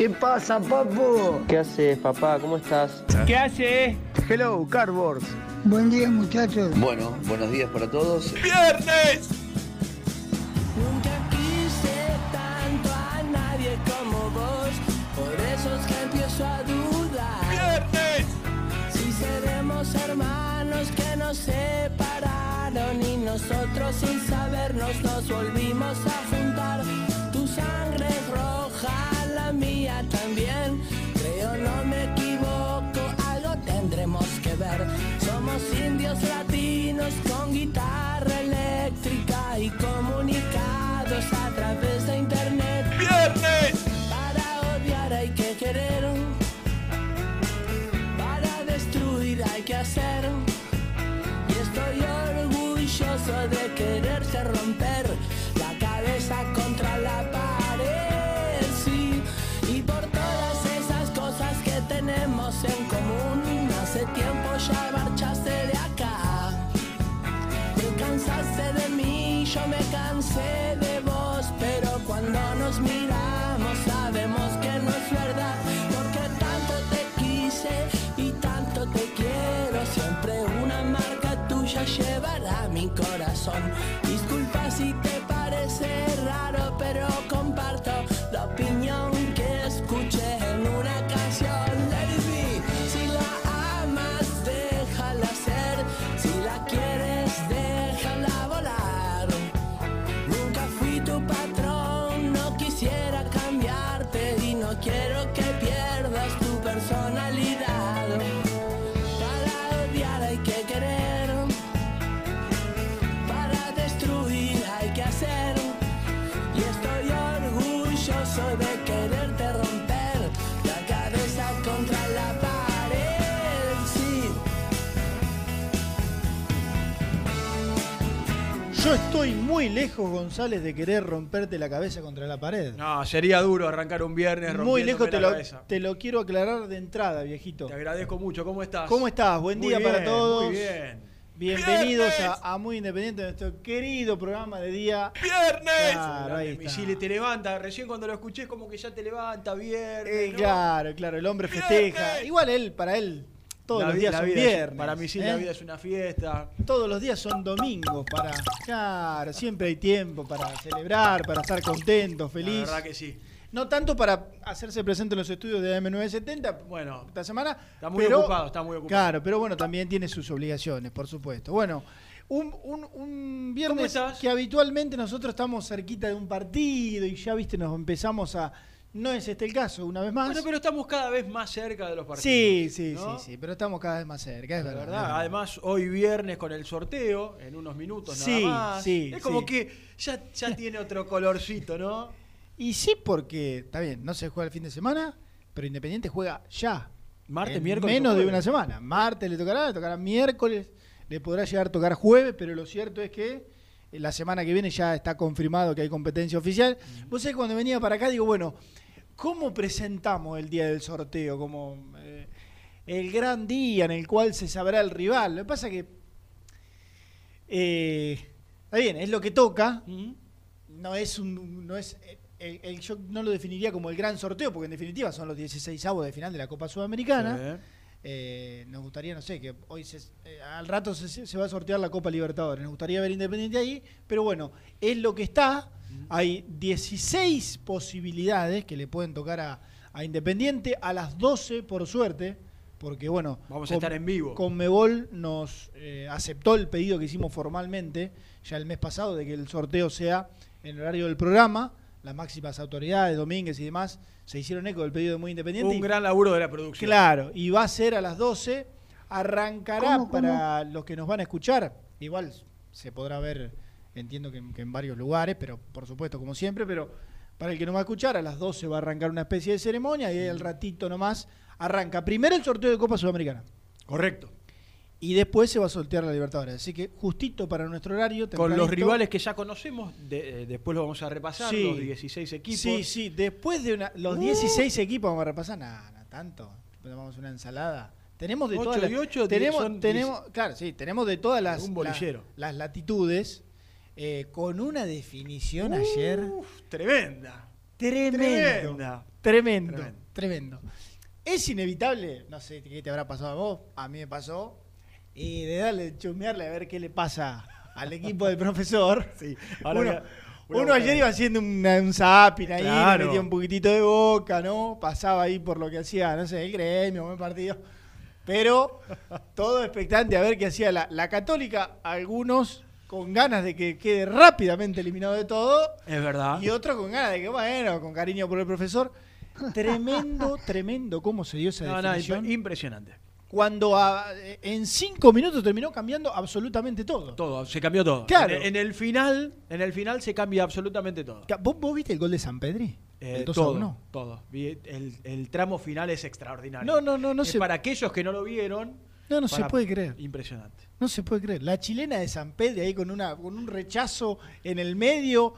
¿Qué pasa, papu? ¿Qué haces, papá? ¿Cómo estás? ¿qué hace? Hello, Cardboards. Buen día, muchachos. Bueno, buenos días para todos. ¡Viernes! Nunca quise tanto a nadie como vos, por eso es que empiezo a dudar. ¡Viernes! Si seremos hermanos que nos separaron y nosotros sin sabernos nos volvimos romper la cabeza contra la pared. Sí, y por todas esas cosas que tenemos en común. Hace tiempo ya marchaste de acá. Te cansaste de mí, yo me cansé de vos, pero cuando nos miramos sabemos que no es verdad, porque tanto te quise y tanto te quiero, siempre una marca tuya llevará mi corazón. Estoy muy lejos, González, de querer romperte la cabeza contra la pared. No, sería duro arrancar un viernes muy lejos, te la lo, te lo quiero aclarar de entrada, viejito. Te agradezco mucho. ¿Cómo estás? ¿Cómo estás? Buen Muy día para todos. Muy bien. Bienvenidos a, a Muy Independiente, nuestro querido programa de día. ¡Viernes! Claro, ahí está. Te levanta. Recién cuando lo escuché es como que ya te levanta viernes. Eh, ¿no? Claro, claro, el hombre ¡Viernes! festeja. Igual él, para él, todos La los días la son vida es- viernes. para mí sí, ¿eh? la vida es una fiesta. Todos los días son domingos para. Claro, siempre hay tiempo para celebrar, para estar contento, feliz. La verdad que sí. No tanto para hacerse presente en los estudios de AM970 Bueno, esta semana. Está muy pero- ocupado, está muy ocupado. Claro, pero bueno, también tiene sus obligaciones, por supuesto. Bueno, un, un- un viernes que habitualmente nosotros estamos cerquita de un partido y ya, viste, nos empezamos a... No es este el caso, una vez más. Bueno, pero estamos cada vez más cerca de los partidos. sí, sí, ¿no? sí, sí, pero estamos cada vez más cerca, es La verdad. verdad, además hoy viernes con el sorteo, en unos minutos Sí, nada más. sí, es como sí. que ya, ya tiene otro colorcito, ¿no? Y sí, porque, está bien, no se juega el fin de semana, pero Independiente juega ya. Martes, En miércoles. Menos de una semana. Martes le tocará, le tocará miércoles, le podrá llegar a tocar jueves, pero lo cierto es que eh, la semana que viene ya está confirmado que hay competencia oficial. Vos sabés, cuando venía para acá, digo, bueno, ¿cómo presentamos el día del sorteo? Como, eh, el gran día en el cual se sabrá el rival. Lo que pasa que. eh, está bien, es lo que toca. No es un. No es, el- el- yo no lo definiría como el gran sorteo, porque en definitiva son los 16 avos de final de la Copa Sudamericana. Sí. Eh, nos gustaría, no sé, que hoy se- eh, al rato se, se va a sortear la Copa Libertadores. Nos gustaría ver Independiente ahí, pero bueno, es lo que está. Hay 16 posibilidades que le pueden tocar a, a Independiente a las 12, por suerte, porque bueno, Vamos a estar en vivo. Conmebol nos eh, aceptó el pedido que hicimos formalmente ya el mes pasado de que el sorteo sea en el horario del programa. Las máximas autoridades, Domínguez y demás, se hicieron eco del pedido de Muy Independiente. Un y- gran laburo de la producción. Claro, y va a ser a las 12. Arrancará ¿Cómo, cómo? para los que nos van a escuchar. Igual se podrá ver, entiendo que, en- que en varios lugares, pero por supuesto, como siempre, pero para el que nos va a escuchar, a las 12 va a arrancar una especie de ceremonia y ahí al ratito nomás arranca primero el sorteo de Copa Sudamericana Correcto. y después se va a sortear la Libertadores. Así que justito para nuestro horario. Con los rivales que ya conocemos, de- eh, después lo vamos a repasar, Sí. los 16 equipos. Sí, sí, después de una, los Uh. 16 equipos vamos a repasar, nada, nada tanto. A una ensalada. Tenemos de Ocho todas las y ocho, tenemos, son tenemos, claro, sí, tenemos de todas las, Un bolillero. la- las latitudes eh, con una definición ayer Uf, tremenda. tremendo, tremenda. tremendo, Tremendo. tremendo. Es inevitable, no sé qué te habrá pasado a vos, a mí me pasó, y de darle, chumearle a ver qué le pasa al equipo del profesor. Sí, uno ahora uno ayer iba haciendo una- un zapping ahí, Claro. metía un poquitito de boca, ¿no? Pasaba ahí por lo que hacía, no sé, el gremio, buen partido. Pero todo expectante a ver qué hacía la, la Católica, algunos con ganas de que quede rápidamente eliminado de todo, Es verdad. y otros con ganas de que, bueno, con cariño por el profesor. Tremendo, tremendo cómo se dio esa No, no, definición. imp- impresionante. cuando a- en cinco minutos terminó cambiando absolutamente todo. Todo, se cambió todo. Claro. En, en el final, en el final se cambia absolutamente todo. ¿Vos, vos viste el gol de San Pedri? Eh, el 2 a todo, 1. todo. El, el tramo final es extraordinario. No, no, no, no Es se- Para aquellos que no lo vieron. No, no se puede creer. Impresionante. No se puede creer. La chilena de San Pedro ahí con, una, con un rechazo en el medio.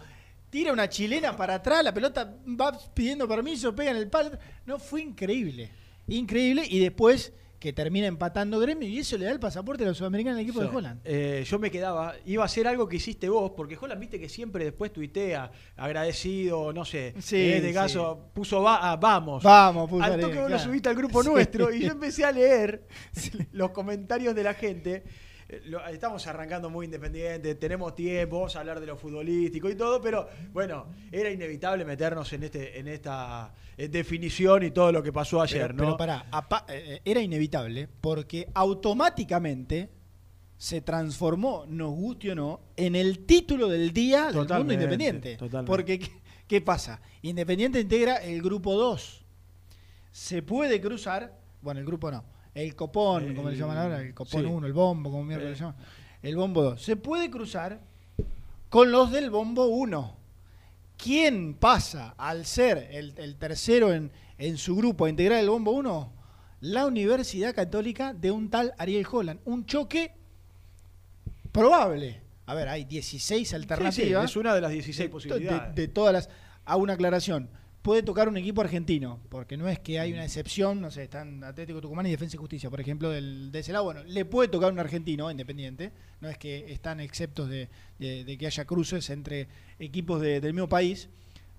Tira una chilena para atrás, la pelota va pidiendo permiso, pega en el palo. No, fue increíble. Increíble. Y después que termina empatando Gremio y eso le da el pasaporte a los sudamericanos al equipo Sí. de Holland. Eh, yo me quedaba, iba a hacer algo que hiciste vos, porque Holland viste que siempre después tuitea, agradecido, no sé, Sí, en este sí. caso puso va, ah, vamos. Vamos, puso Al toque vos lo claro. subiste al grupo nuestro y yo empecé a leer los comentarios de la gente. Eh, lo- estamos arrancando muy independiente, tenemos tiempo, vamos a hablar de lo futbolístico y todo, pero bueno, era inevitable meternos en este, en esta eh, definición y todo lo que pasó ayer, pero, ¿no? pero pará, apa- eh, era inevitable porque automáticamente se transformó, nos guste o no, en el título del día del mundo independiente. totalmente. Porque, ¿qué, qué pasa? Independiente integra el grupo 2. Se puede cruzar, bueno, el grupo no, el copón, como le El- llaman ahora, el copón sí. 1, el bombo, como mierda Eh. le llaman, el bombo 2. Se puede cruzar con los del bombo 1. ¿Quién pasa al ser el, el tercero en, en su grupo a integrar el bombo 1? La Universidad Católica de un tal Ariel Holland. Un choque probable. A ver, hay 16 Sí, sí, alternativas. es una de las 16 de, posibilidades. de todas las. A una aclaración. Puede tocar un equipo argentino, porque no es que hay una excepción, no sé, están Atlético Tucumán y Defensa y Justicia, por ejemplo, del, de ese lado. Bueno, le puede tocar un argentino independiente, no es que están exceptos de, de- de que haya cruces entre equipos de- del mismo país,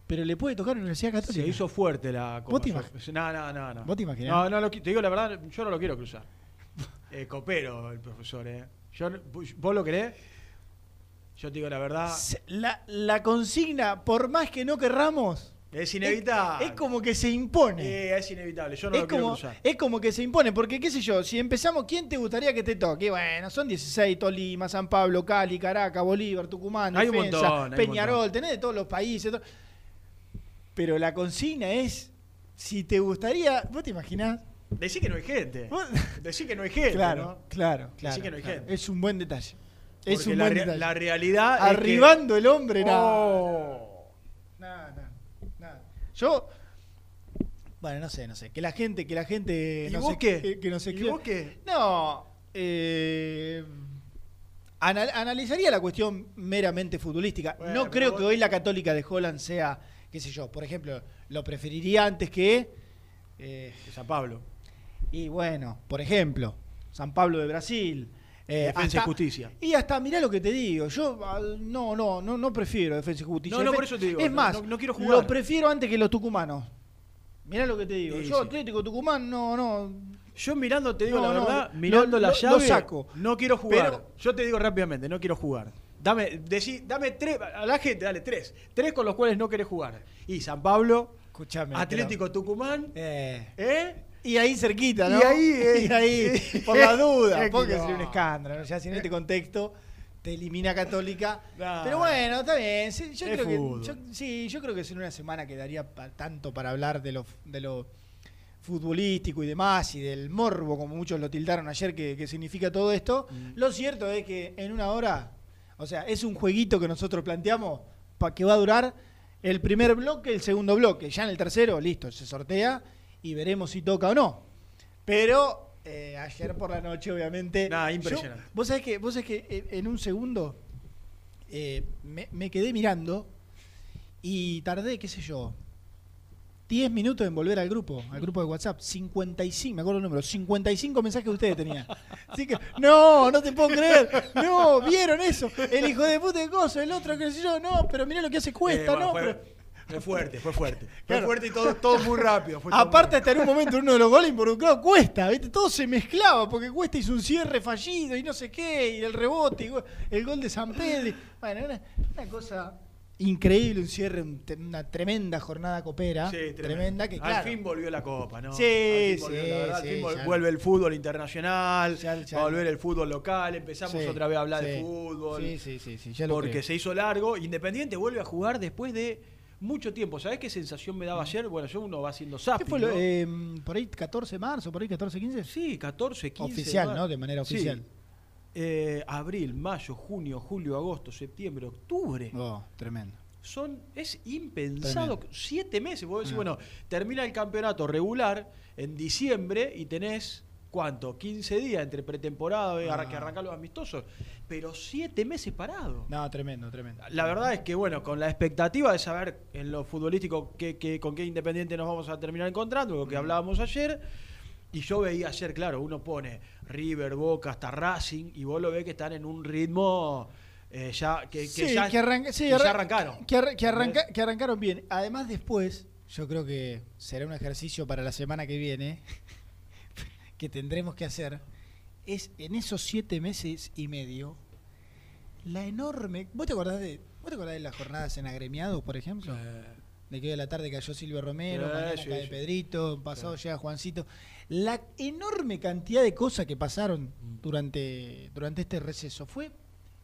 pero le puede tocar a la Universidad Católica. Se hizo fuerte la ¿Vos te No, no, no, no. ¿Vos te imaginás? No, no, lo te digo la verdad, yo no lo quiero cruzar. Eh, copero el profesor, ¿eh? Yo, ¿Vos lo querés? Yo te digo la verdad, La, la consigna, por más que no querramos, es inevitable. es, es como que se impone. Eh, es inevitable, yo no es, lo como, cruzar. es como que se impone, porque qué sé yo, si empezamos, ¿quién te gustaría que te toque? Bueno, son 16, Tolima, San Pablo, Cali, Caracas, Bolívar, Tucumán, Hay un Defensa, montón, Peñarol, montón. tenés de todos los países. to- Pero la consigna es, si te gustaría, ¿vos te imaginás? Decí que no hay gente. Vos- Decí que no hay gente, claro, ¿no? claro, claro. que no hay claro. gente. Es un buen detalle. Es un la, buen detalle. la realidad es que- Arribando el hombre, nada. Oh. Yo. Bueno, no sé, no sé. Que la gente, que la gente. ¿Y no vos sé, qué? Que, que ¿Y escriba. vos qué? No. eh, anal- analizaría la cuestión meramente futbolística. Bueno, no creo vos- que hoy la Católica de Holland sea, qué sé yo, por ejemplo, lo preferiría antes que. eh, San Pablo. Y bueno, por ejemplo, San Pablo de Brasil. Eh, Defensa y Justicia. Y hasta, mirá lo que te digo, yo no, no, no, no prefiero Defensa y Justicia. No, no, por eso te digo, Es no- más, no- no quiero jugar. lo prefiero antes que los tucumanos. Mirá lo que te digo. Sí, yo sí. Atlético Tucumán, no, no. Yo mirando, te digo la verdad, mirando la llave, lo saco. no quiero jugar. Pero- Yo te digo rápidamente, no quiero jugar. Dame, decí- dame tres, a la gente, dale tres. Tres con los cuales no querés jugar. Y San Pablo, Escuchame. Atlético Tucumán, eh, ¿eh? Y ahí cerquita, ¿no? Y ahí, eh, Y ahí, por la duda, es que porque no. sería un escándalo. ¿no? Ya si en este contexto te elimina Católica. Pero bueno, está bien. sí, yo Es creo fútbol. que, yo- sí, yo creo que en una semana quedaría pa- tanto para hablar de lo, de lo futbolístico y demás, y del morbo, como muchos lo tildaron ayer, que, que significa todo esto. Mm. Lo cierto es que en una hora, o sea, es un jueguito que nosotros planteamos para que va a durar el primer bloque, el segundo bloque. Ya en el tercero, listo, se sortea y veremos si toca o no. Pero eh, ayer por la noche, obviamente. Yo- impresionante. vos sabés que, vos sabés que en, en un segundo eh, me, me quedé mirando y tardé, qué sé yo, 10 minutos en volver al grupo, al grupo de WhatsApp. 55, me acuerdo el número, 55 mensajes que ustedes tenían. Así que, no, no te puedo creer. No, vieron eso. El hijo de puta de coso, el otro, qué sé yo, no, pero mirá lo que hace cuesta, Eh, bueno, no. pero- fue fuerte, fue fuerte. Fue Claro. fuerte y todo, todo muy rápido. fue Aparte, hasta en un momento uno de los goles involucrados cuesta, ¿viste? Todo se mezclaba, porque Cuesta hizo un cierre fallido y no sé qué, y el rebote, y el gol de San Pedro. Bueno, una, una cosa increíble, un cierre, una tremenda jornada copera. Sí, tremenda, que Al fin volvió la copa, ¿no? Sí, Al fin volvió, sí, la verdad, al sí, fin vol- ya. vuelve el fútbol internacional, Ya- ya- va a volver el fútbol local, empezamos otra vez a hablar de fútbol. Sí, sí, sí, sí, ya lo porque creo. se hizo largo. Independiente vuelve a jugar después de mucho tiempo. ¿Sabés qué sensación me daba ayer? Bueno, yo uno va haciendo ¿Qué zapping, fue lo- ¿no? eh, por ahí 14 de marzo, por ahí 14, 15? Sí, 14, 15. Oficial, ¿no? De manera Sí. oficial. Eh, abril, mayo, junio, julio, agosto, septiembre, octubre. Oh, tremendo. Son, es impensado. Tremendo. Siete meses. Vos decís, Ah. bueno, termina el campeonato regular en diciembre y tenés, ¿cuánto? 15 días entre pretemporada y Ah. que arrancar los amistosos. Pero siete meses parado. No, tremendo, tremendo. La verdad es que, bueno, con la expectativa de saber en lo futbolístico qué, qué- con qué Independiente nos vamos a terminar encontrando, lo que hablábamos ayer. Y yo veía ayer, claro, uno pone River, Boca, hasta Racing, y vos lo ves que están en un ritmo eh, ya que, que sí, ya, que, arranca- sí, que ya arran- arrancaron. Que, arra- que arranca- que arrancaron bien. Además, después, yo creo que será un ejercicio para la semana que viene que tendremos que hacer. Es en esos siete meses y medio, la enorme. ¿Vos te acordás de, vos te acordás de las jornadas en agremiados, por ejemplo? De que hoy a la tarde cayó Silvio Romero, Sí, mañana sí, cae sí. Pedrito, pasado llega Juancito. La enorme cantidad de cosas que pasaron Mm. durante, durante este receso fue.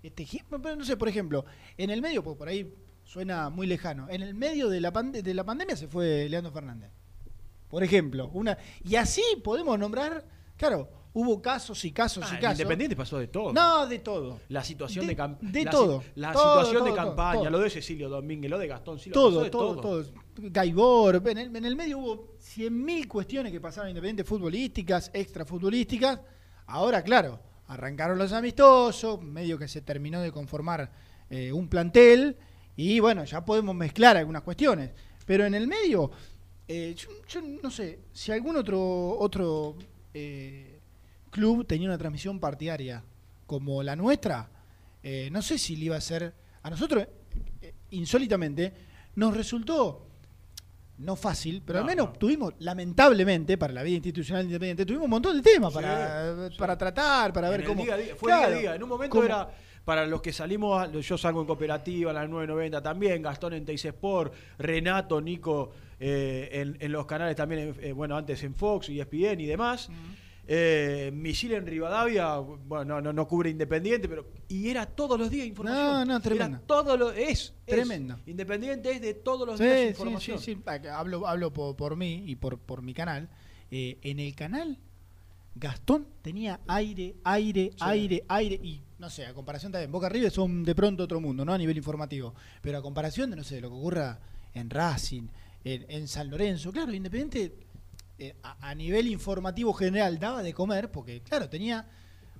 Este, no sé, por ejemplo, en el medio, pues por ahí suena muy lejano, en el medio de la, pande- de la pandemia se fue Leandro Fernández. Por ejemplo, una y así podemos nombrar, claro, hubo casos y casos Ah, y casos. Independiente pasó de todo. No, de todo. La situación De- de, de la, todo. La Todo, situación de campaña, todo. lo de Cecilio Domínguez, lo de Gastón Silva. Todo, de todo, todo. Gaibor, en el, en el medio hubo 100.000 cuestiones que pasaron independientes futbolísticas, extrafutbolísticas. Ahora, claro, arrancaron los amistosos, medio que se terminó de conformar eh, un plantel y bueno, ya podemos mezclar algunas cuestiones. Pero en el medio, eh, yo, yo no sé, si algún otro, otro eh, club tenía una transmisión partidaria como la nuestra, eh, no sé si le iba a ser... A nosotros, insólitamente, nos resultó no fácil, pero No, al menos no. tuvimos, lamentablemente, para la vida institucional independiente, tuvimos un montón de temas Sí, para, sí. para tratar, para En ver cómo. día fue Claro, día. En un momento cómo- era para los que salimos, a- yo salgo en cooperativa, en la 990 también, Gastón en Teis Sport, Renato, Nico eh, en, en los canales también, eh, bueno, antes en Fox y ESPN y demás. Eh, Misil en Rivadavia, bueno, no, no, no cubre Independiente, pero. Y era todos los días información. No, no, Era tremendo. los- es, es. Tremendo. Independiente es de todos los Sí, días sí, información. sí, sí. Ah, Hablo, hablo por, por mí y por, por mi canal. Eh, en el canal, Gastón tenía aire, aire, aire, aire. Y no sé, a comparación también, Boca River son de pronto otro mundo, ¿no? A nivel informativo. Pero a comparación de, no sé, de lo que ocurra en Racing, en, en San Lorenzo, claro, Independiente eh, a, a nivel informativo general daba de comer, porque claro, tenía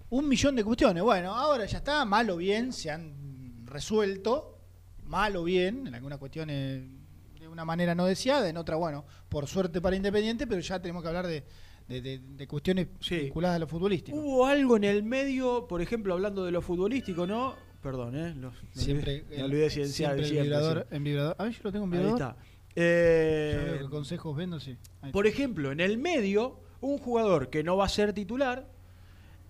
un millón de cuestiones. Bueno, ahora ya está, mal o bien, se han resuelto, mal o bien, en algunas cuestiones de una manera no deseada, en otra, bueno, por suerte para Independiente, pero ya tenemos que hablar de, de, de- de cuestiones Sí. vinculadas a lo futbolístico. Hubo algo en el medio, por ejemplo, hablando de lo futbolístico, ¿no? Perdón, ¿eh? Los- siempre olvidé- me olvidé siempre el vibrador, en vibrador. A ver, yo lo tengo en Ahí vibrador. está. Eh, que consejos vendo, sí. Por ejemplo, en el medio, un jugador que no va a ser titular,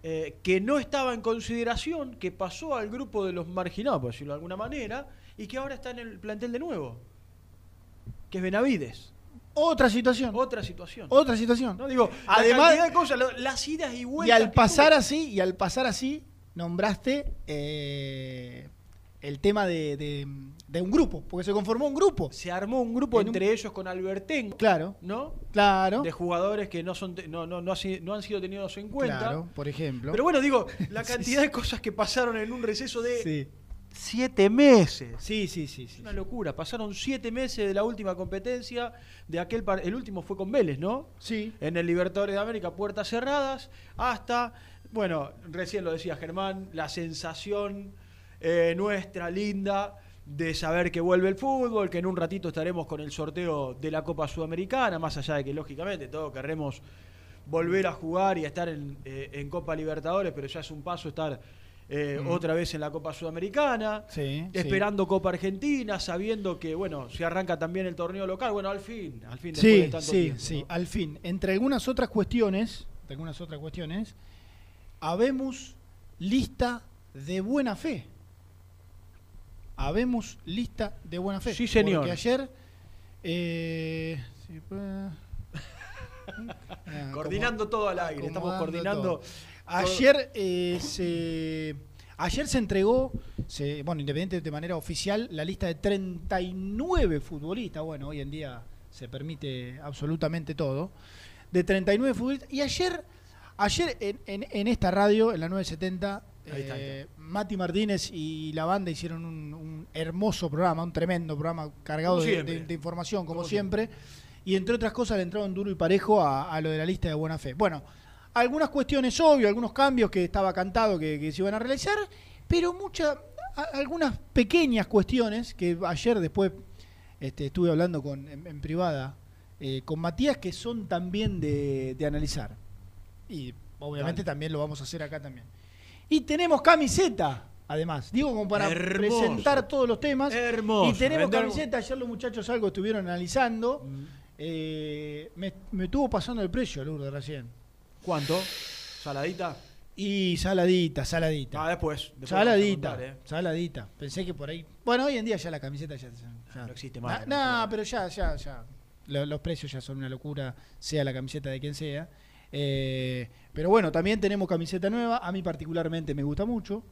eh, que no estaba en consideración, que pasó al grupo de los marginados, por decirlo de alguna manera, y que ahora está en el plantel de nuevo, que es Benavides. Otra situación. Otra situación. Otra situación. ¿No? Digo, Además- la cantidad de cosas, lo- las idas y Y vueltas. al que pasar tuvo. así, y al pasar así, nombraste eh, el tema de, de- de un grupo, porque se conformó un grupo. Se armó un grupo En un- entre ellos con Albertengo, Claro, ¿no? claro. De jugadores que no, son no, no, no, han sido tenidos en cuenta. Claro, por ejemplo. Pero bueno, digo, la cantidad de cosas que pasaron en un receso de sí. siete meses. Sí, sí, sí, Es sí. una locura. Pasaron siete meses de la última competencia. De aquel par- el último fue con Vélez, ¿no? Sí. En el Libertadores de América, puertas cerradas. Hasta, bueno, recién lo decía Germán, la sensación eh, nuestra, linda, de saber que vuelve el fútbol, que en un ratito estaremos con el sorteo de la Copa Sudamericana, más allá de que lógicamente todos querremos volver a jugar y a estar en, eh, en Copa Libertadores, pero ya es un paso estar eh, otra vez en la Copa Sudamericana, Sí, esperando Copa Argentina, sabiendo que, bueno, se arranca también el torneo local, bueno, al fin, al fin, después Sí, de tanto sí, tiempo, sí, ¿no? al fin. Entre algunas otras cuestiones, entre algunas otras cuestiones, habemos lista de buena fe. Habemos lista de buena fe. Sí, señor. Porque ayer... eh, ah, Coordinando todo al aire, estamos coordinando. todo. Ayer eh, se ayer se entregó, se, bueno, independiente de manera oficial, la lista de 39 futbolistas. Bueno, hoy en día se permite absolutamente todo. De 39 futbolistas. Y ayer, ayer en, en- en esta radio, en la 970, Ahí está, ahí eh, Mati Martínez y la banda hicieron un, un hermoso programa, un tremendo programa cargado de, siempre. de- de información, como, Como siempre. Y entre otras cosas le entraron duro y parejo a, a lo de la lista de buena fe. Bueno, algunas cuestiones obvias, algunos cambios que estaba cantado que, que se iban a realizar, pero muchas, algunas pequeñas cuestiones que ayer después este, estuve hablando con, en, en privada eh, con Matías que son también de, de analizar. Y obviamente Dale. también lo vamos a hacer acá también. Y tenemos camiseta, además. Digo, como para Hermoso. presentar todos los temas. Hermoso. Y tenemos Vender- camiseta. Ayer los muchachos algo estuvieron analizando. Mm. Eh, me, me estuvo pasando el precio, Lourdes, recién. ¿Cuánto? ¿Saladita? Y saladita, saladita. Ah, después. después saladita, contar, ¿eh? saladita. Pensé que por ahí. Bueno, hoy en día ya la camiseta ya. ya- No existe más, no pero ya, ya, ya. Lo- los precios ya son una locura, sea la camiseta de quien sea. Eh, pero bueno, también tenemos camiseta nueva. A mí particularmente me gusta mucho.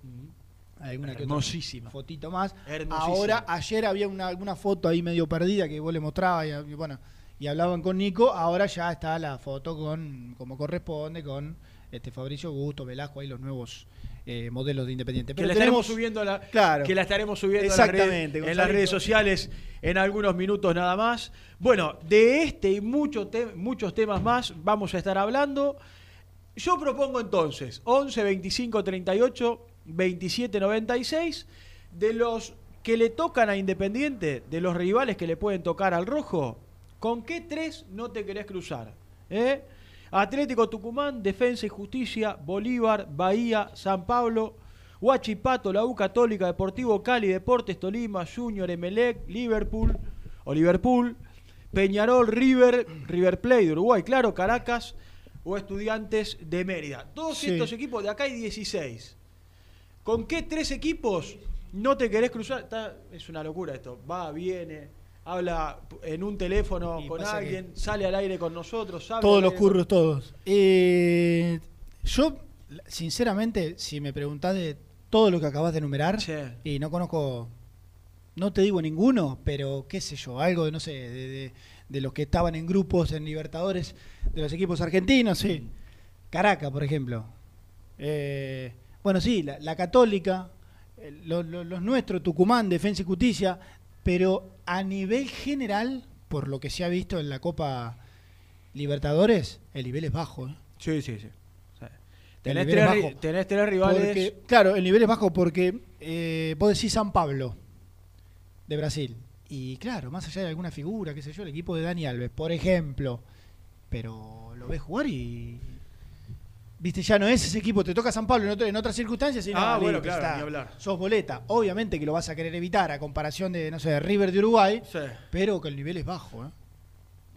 Alguna que otra Hermosísima. fotito más. Hermosísima. Ahora, ayer había una, alguna foto ahí medio perdida que vos le mostrabas y, y bueno, y hablaban con Nico. Ahora ya está la foto con, como corresponde, con este Fabricio Gusto, Velasco, ahí los nuevos eh, modelos de Independiente. Que Pero la tenemos estaremos subiendo a la, Claro. que la estaremos subiendo en las, redes, Exactamente, en las redes sociales en algunos minutos nada más. Bueno, de este y mucho te- muchos temas más vamos a estar hablando. Yo propongo entonces 11 25 38 27 96 de los que le tocan a Independiente, de los rivales que le pueden tocar al Rojo, ¿con qué tres no te querés cruzar? ¿Eh? Atlético Tucumán, Defensa y Justicia, Bolívar, Bahía, San Pablo, Huachipato, la U Católica, Deportivo Cali, Deportes Tolima, Junior, Emelec, Liverpool o Liverpool, Peñarol, River, River Plate de Uruguay, claro, Caracas o Estudiantes de Mérida. Todos Sí. estos equipos, de acá hay 16. ¿Con qué tres equipos no te querés cruzar? Está- es una locura esto. Va, viene, habla en un teléfono Y con alguien, sale al aire con nosotros. Todos los con- curros, todos. Eh, yo, sinceramente, si me preguntás de todo lo que acabas de enumerar, Sí. y no conozco, no te digo ninguno, pero qué sé yo, algo de, no sé, de, de- de los que estaban en grupos en Libertadores de los equipos argentinos, sí. Caracas, por ejemplo. Eh, bueno, sí, la, la Católica, eh, lo- lo- los nuestros, Tucumán, Defensa y Justicia, pero a nivel general, por lo que se ha visto en la Copa Libertadores, el nivel es bajo. ¿eh? Sí, sí, sí. Tenés, tres, bajo. tenés tres rivales. Porque, claro, el nivel es bajo porque eh, vos decís San Pablo de Brasil. Y claro, más allá de alguna figura, qué sé yo, el equipo de Dani Alves, por ejemplo, pero lo ves jugar y. Viste, ya no es ese equipo, te toca San Pablo en, otro- en otras circunstancias y no, Ah, bueno, claro, está. ni hablar. sos boleta. Obviamente que lo vas a querer evitar a comparación de, no sé, de River de Uruguay, Sí. pero que el nivel es bajo, ¿eh?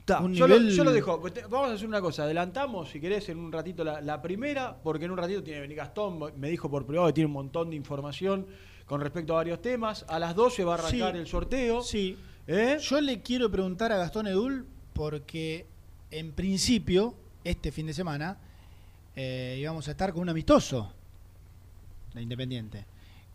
Yo, nivel- lo, yo lo dejo. Te- Vamos a hacer una cosa. Adelantamos, si querés, en un ratito la, la primera, porque en un ratito tiene que venir Gastón. Me dijo por privado que tiene un montón de información con respecto a varios temas. A las 12 va a arrancar Sí. el sorteo. Sí. ¿Eh? Yo le quiero preguntar a Gastón Edul porque en principio, este fin de semana, eh, íbamos a estar con un amistoso de Independiente.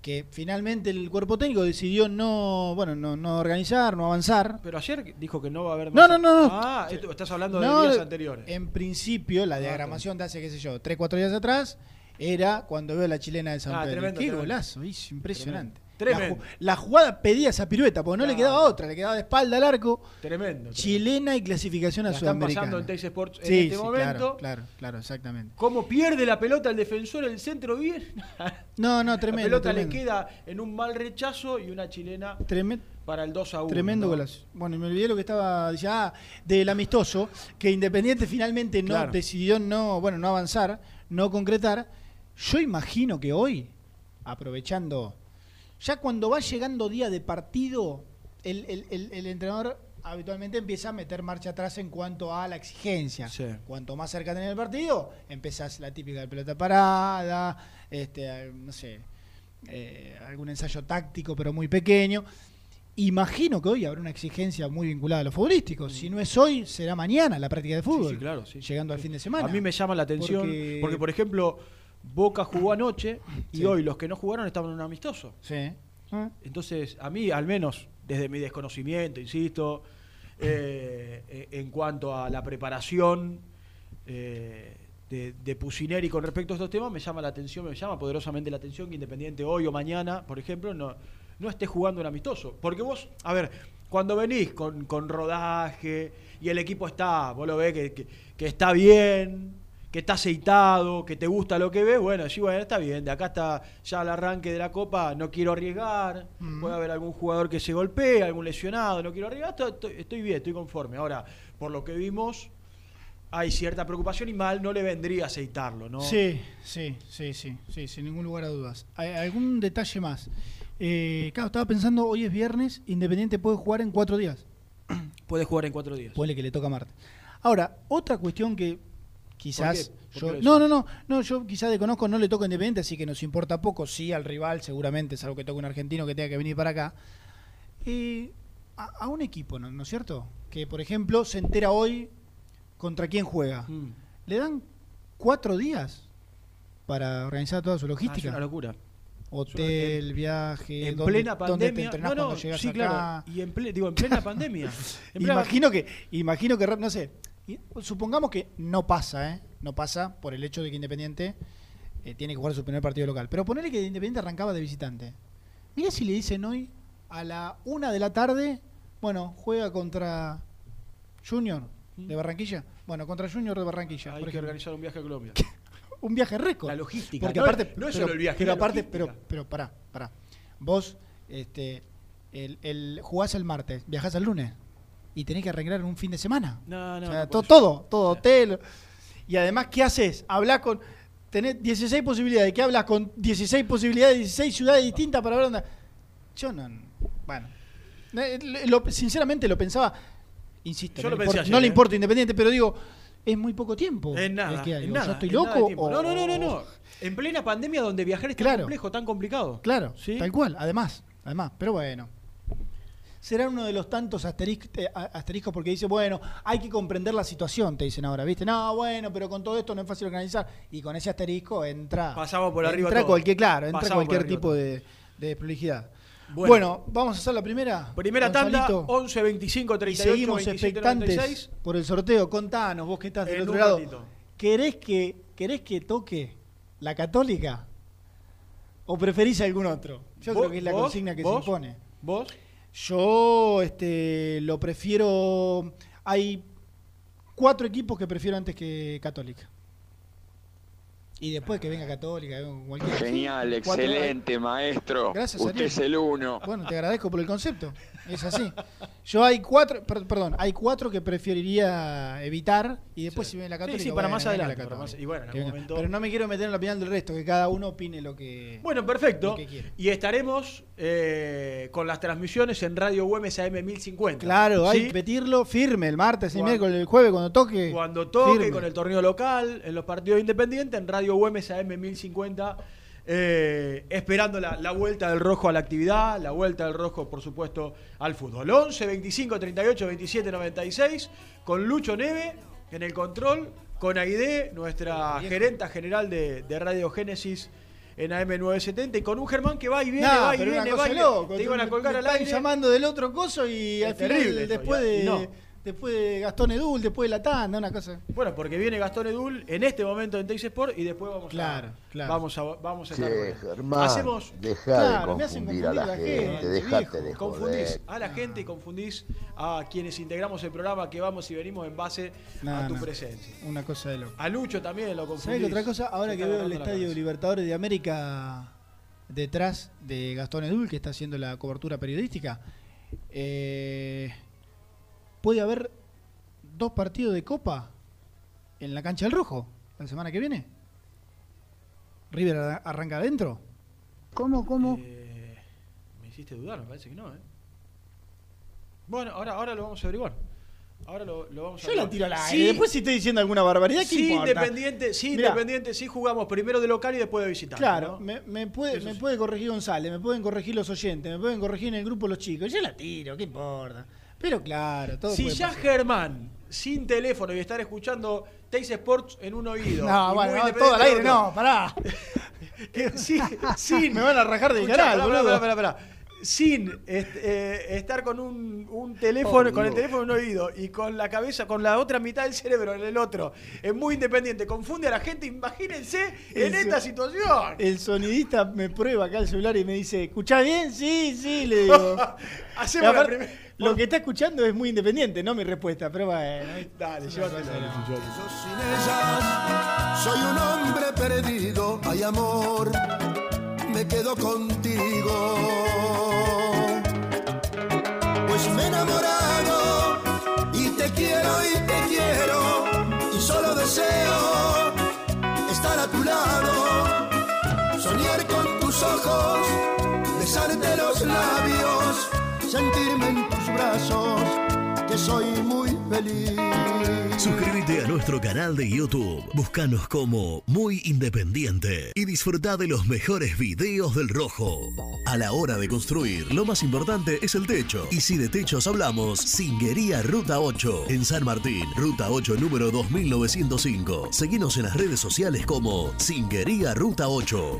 Que finalmente el cuerpo técnico decidió no, bueno, no, no organizar, no avanzar. Pero ayer dijo que no va a haber No, más- no, no, no. Ah, esto- estás hablando de días anteriores. En principio, la Ah, diagramación de hace, qué sé yo, 3, 4 días atrás, era cuando veo la chilena de San Ah, Pedro. tremendo, Qué tremendo. golazo, es impresionante. Tremendo. La, ju- la jugada pedía esa pirueta, porque no le quedaba otra, le quedaba de espalda al arco. Tremendo. tremendo. Chilena y clasificación a La están Sudamericana. pasando en Teis Sports en Sí, este sí, momento. Claro, claro, claro, exactamente. ¿Cómo pierde la pelota el defensor el centro bien? No, no, la tremendo. pelota tremendo. le queda en un mal rechazo y una chilena Tremen- para el 2 a 1. Tremendo ¿no? golazo. Bueno, y me olvidé lo que estaba diciendo. Ah, del amistoso, que Independiente finalmente no Claro. decidió no, bueno, no avanzar, no concretar. Yo imagino que hoy, aprovechando, ya cuando va llegando día de partido, el, el- el- el entrenador habitualmente empieza a meter marcha atrás en cuanto a la exigencia. Sí. Cuanto más cerca tenés el partido, empezás la típica de pelota parada, este, no sé, eh, algún ensayo táctico pero muy pequeño. Imagino que hoy habrá una exigencia muy vinculada a lo futbolístico. Si no es hoy, será mañana la práctica de fútbol. Sí, sí, claro. Llegando al fin de semana. A mí me llama la atención Porque- porque, por ejemplo, Boca jugó anoche y Sí. hoy los que no jugaron estaban en un amistoso. Sí. Ah, Entonces, a mí, al menos desde mi desconocimiento, insisto, eh, eh, en cuanto a la preparación eh, de, de Pusineri con respecto a estos temas, me llama la atención, me llama poderosamente la atención que Independiente hoy o mañana, por ejemplo, no, no esté jugando un amistoso. Porque vos, a ver, cuando venís con, con rodaje y el equipo está, vos lo ves que, que- que está bien, que está aceitado, que te gusta lo que ves, bueno, sí, bueno, está bien, de acá está ya el arranque de la Copa, no quiero arriesgar, puede haber algún jugador que se golpee, algún lesionado, no quiero arriesgar, estoy, estoy- estoy bien, estoy conforme. Ahora, por lo que vimos, hay cierta preocupación y mal no le vendría aceitarlo, ¿no? Sí, sí, sí, sí, sí, sin ningún lugar a dudas. ¿Hay algún detalle más? Eh, claro, estaba pensando, hoy es viernes, Independiente puede jugar en cuatro días. Puede jugar en cuatro días. Puede que le toca martes. Ahora, otra cuestión que quizás ¿Por qué? ¿Por yo- no, no, no, no, yo quizás desconozco, no le toca a Independiente, así que nos importa poco, sí al rival, seguramente es algo que toca un argentino que tenga que venir para acá. Eh, a, a un equipo, ¿no, ¿no es cierto? Que por ejemplo se entera hoy contra quién juega. Mm. Le dan cuatro días para organizar toda su Ah, es logística. una locura. Hotel, viaje, En dónde- plena dónde te pandemia. entrenás No, no, cuando llegas sí, acá. claro. Y en, ple- digo, en plena pandemia. En plena- Imagino que, imagino que, no sé, y- supongamos que no pasa, ¿eh? No pasa por el hecho de que Independiente eh, tiene que jugar su primer partido local. Pero ponerle que Independiente arrancaba de visitante. Mira si le dicen hoy a la una de la tarde, bueno, juega contra Junior de Barranquilla. Bueno, contra Junior de Barranquilla. Hay por que organizar un viaje a Colombia. Un viaje récord. La logística. Porque no, aparte, es- no es pero, solo el viaje, pero aparte, logística. pero, pero pará, pará. Vos, este, el, el- jugás el martes, viajás el lunes y tenés que arreglar en un fin de semana. No, no, O sea, no to- todo, todo, hotel. Y además, ¿qué haces? Hablás con. Tenés 16 posibilidades. ¿Qué hablas con 16 posibilidades, 16 ciudades distintas para ver dónde? Yo no. Bueno. Eh, lo- sinceramente lo pensaba. Insisto, Yo no, lo le pensé importa, ayer, no le ¿eh? importa Independiente, pero digo, es muy poco tiempo. Es el nada, que hay. es O nada, Yo estoy es loco. o- No, no, no, no, no. En plena pandemia donde viajar es tan Claro. complejo, tan complicado. Claro, ¿Sí? tal cual, además, además, pero bueno. Será uno de los tantos asteriscos, asteriscos porque dice, bueno, hay que comprender la situación, te dicen ahora, ¿viste? No, bueno, pero con todo esto no es fácil organizar. Y con ese asterisco entra. Pasamos por arriba Entra todo. cualquier, claro, entra Pasamos cualquier tipo todo. de, de prolijidad. Bueno. Bueno, vamos a hacer la primera. Primera tanda, Gonzalito. 11, 25, Y 38, seguimos 27, expectantes 96. por el sorteo. Contanos, vos que estás del En otro lado. ratito. ¿Querés que, ¿Querés que toque la católica? ¿O preferís algún otro? Yo ¿Vos- creo que es la consigna que se impone. ¿Vos? Yo este, lo prefiero. Hay cuatro equipos que prefiero antes que Católica. Y después que venga Católica, cualquier. Genial, excelente, maestro. Gracias, Usted Ariel. es el uno. Bueno, te agradezco por el concepto. Es así. Yo hay cuatro, per- perdón, hay cuatro que preferiría evitar y después Sí. si viene la Sí, católica. sí, para bueno, más adelante, para más- y bueno, en Que algún venga. momento- Pero no me quiero meter en la opinión del resto, que cada uno opine lo que. Bueno, perfecto. Lo que quiere. Y estaremos eh, con las transmisiones en Radio Güemes AM 1050. Claro, hay ¿sí? que repetirlo firme el martes, el Cuando- miércoles, el jueves, cuando toque. Cuando toque firme. con el torneo local, en los partidos independientes, en Radio Güemes AM 1050, eh, esperando la, la vuelta del rojo a la actividad, la vuelta del rojo, por supuesto, al fútbol. 11, 25, 38, 27, 96, con Lucho Neve en el control, con Aide, nuestra gerenta general de, de Radio Génesis en AM970, y con un Germán que va y viene, Nah, va y viene, va y loco, viene. Te iban a colgar al aire. llamando del otro coso y Es al final, después ya, de, no. Después de Gastón Edul, después de la tanda, una cosa. Bueno, porque viene Gastón Edul en este momento en Teis Sport y después vamos Claro, a claro. vamos a vamos a estar Che, él. Germán, hacemos deja Claro, de me hacen confundir a la la gente, gente, dejate de confundís joder. a la gente y confundís a quienes integramos el programa que vamos y venimos en base No, a tu no. presencia. Una cosa de loco. A Lucho también lo confundís. ¿Sabes qué otra cosa? Ahora que veo el Estadio cabeza. Libertadores de América detrás de Gastón Edul, que está haciendo la cobertura periodística, eh, puede haber dos partidos de Copa en la cancha del Rojo la semana que viene. River arra- arranca adentro. ¿Cómo, cómo? Eh, me hiciste dudar, me parece que no, ¿eh? Bueno, ahora, ahora lo vamos a averiguar. Ahora lo, lo vamos a Yo la tiro al aire. Sí, Después si estoy diciendo alguna barbaridad, ¿qué sí, importa? Independiente, sí, Mirá. Independiente, sí jugamos primero de local y después de visitante. Claro, ¿no? me, me puede, me sí. puede corregir González, me pueden corregir los oyentes, me pueden corregir en el grupo los chicos. Yo la tiro, ¿qué importa? Pero claro, todo Si puede ya pasar. Germán, sin teléfono y estar escuchando Teis Sports en un oído. No, y bueno, no, todo al aire, otro, no, pará. que sin, Me van a rajar del canal, boludo. pará, pará, pará. Sin est- eh, estar con un, un teléfono, Oh, con el teléfono en un oído y con la cabeza, con la otra mitad del cerebro en el otro, es muy independiente, confunde a la gente, imagínense en esta situación. El sonidista me prueba acá el celular y me dice, ¿escuchás bien? Sí, sí, le digo. Hacemos la aparte, primera. Lo que está escuchando es muy independiente, no mi respuesta, pero bueno. Dale, llévatelo. sin ellas soy un hombre perdido, hay amor, me quedo contigo. Pues me he enamorado y te quiero y te quiero y solo deseo estar a tu lado, soñar con tus ojos, besarte los labios, sentirme en que soy muy feliz. Suscríbete a nuestro canal de YouTube. Búscanos como Muy Independiente y disfruta de los mejores videos del Rojo. A la hora de construir, lo más importante es el techo. Y si de techos hablamos, Singuería Ruta 8 en San Martín, Ruta 8 número 2905. Seguinos en las redes sociales como Singuería Ruta 8.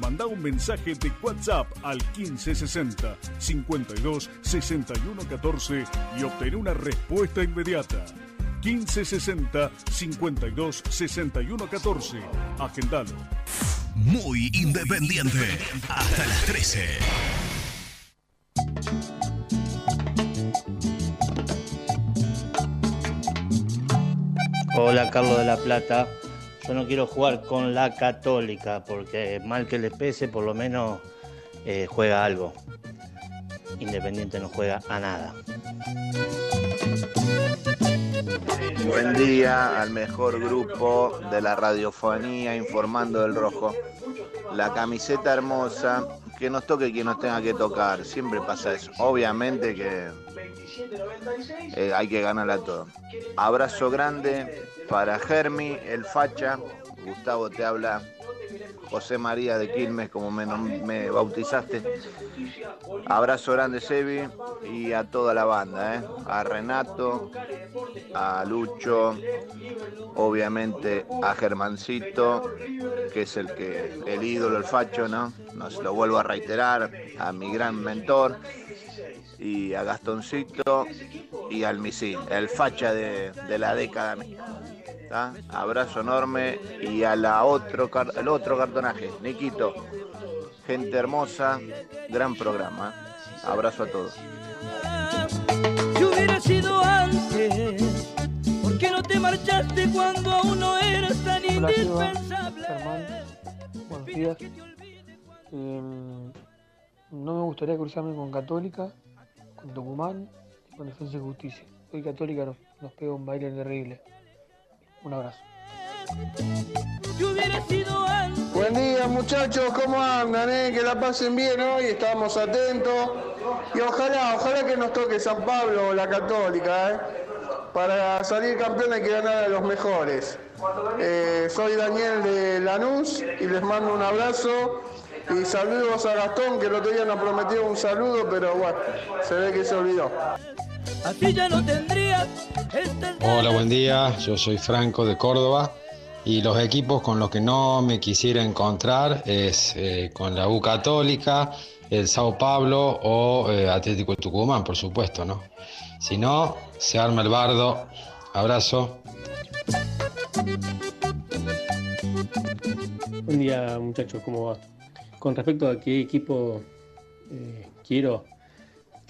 Manda un mensaje de WhatsApp al 1560 52 61 14 y obtén una respuesta inmediata. 1560 52 61 14. Agendalo. Muy independiente. Hasta las 13. Hola Carlos de la Plata, yo no quiero jugar con la Católica porque mal que les pese, por lo menos eh, juega algo. Independiente no juega a nada. Buen día al mejor grupo de la radiofonía informando del rojo. La camiseta hermosa, que nos toque quien nos tenga que tocar, siempre pasa eso. Obviamente que eh, hay que ganarla todo. Abrazo grande para Germi, el facha. Gustavo te habla. José María de Quilmes, como me, bautizaste. Abrazo grande, Sebi, y a toda la banda, ¿eh? a Renato, a Lucho, obviamente a Germancito, que es el que el ídolo, el facho, ¿no? Nos lo vuelvo a reiterar, a mi gran mentor, y a Gastoncito y al Misil, el facha de, la década. ¿Tá? Abrazo enorme y a la otro, al otro cartonaje, Niquito. Gente hermosa, gran programa. Abrazo a todos. Si hubiera sido antes, ¿por qué no te marchaste cuando aún no eras tan Hola, Seba. indispensable? Germán, buenos días. Em, no me gustaría cruzarme con Católica, con Tucumán y con Defensa y Justicia. Hoy Católica nos, nos pega un baile terrible. Un abrazo. Buen día muchachos, ¿cómo andan? eh? Que la pasen bien hoy, estamos atentos. Y ojalá, ojalá que nos toque San Pablo o la Católica, ¿eh? Para salir campeón hay que ganar a los mejores. Eh, soy Daniel de Lanús y les mando un abrazo. Y saludos a Gastón, que el otro día nos prometió un saludo, pero bueno, se ve que se olvidó. Así ya no tendrías este Hola, buen día. Yo soy Franco de Córdoba y los equipos con los que no me quisiera encontrar es eh, con la U Católica, el Sao Paulo o eh, Atlético Tucumán, por supuesto, ¿no? Si no, se arma el bardo. Abrazo. Buen día muchachos, ¿cómo va? Con respecto a qué equipo eh, quiero,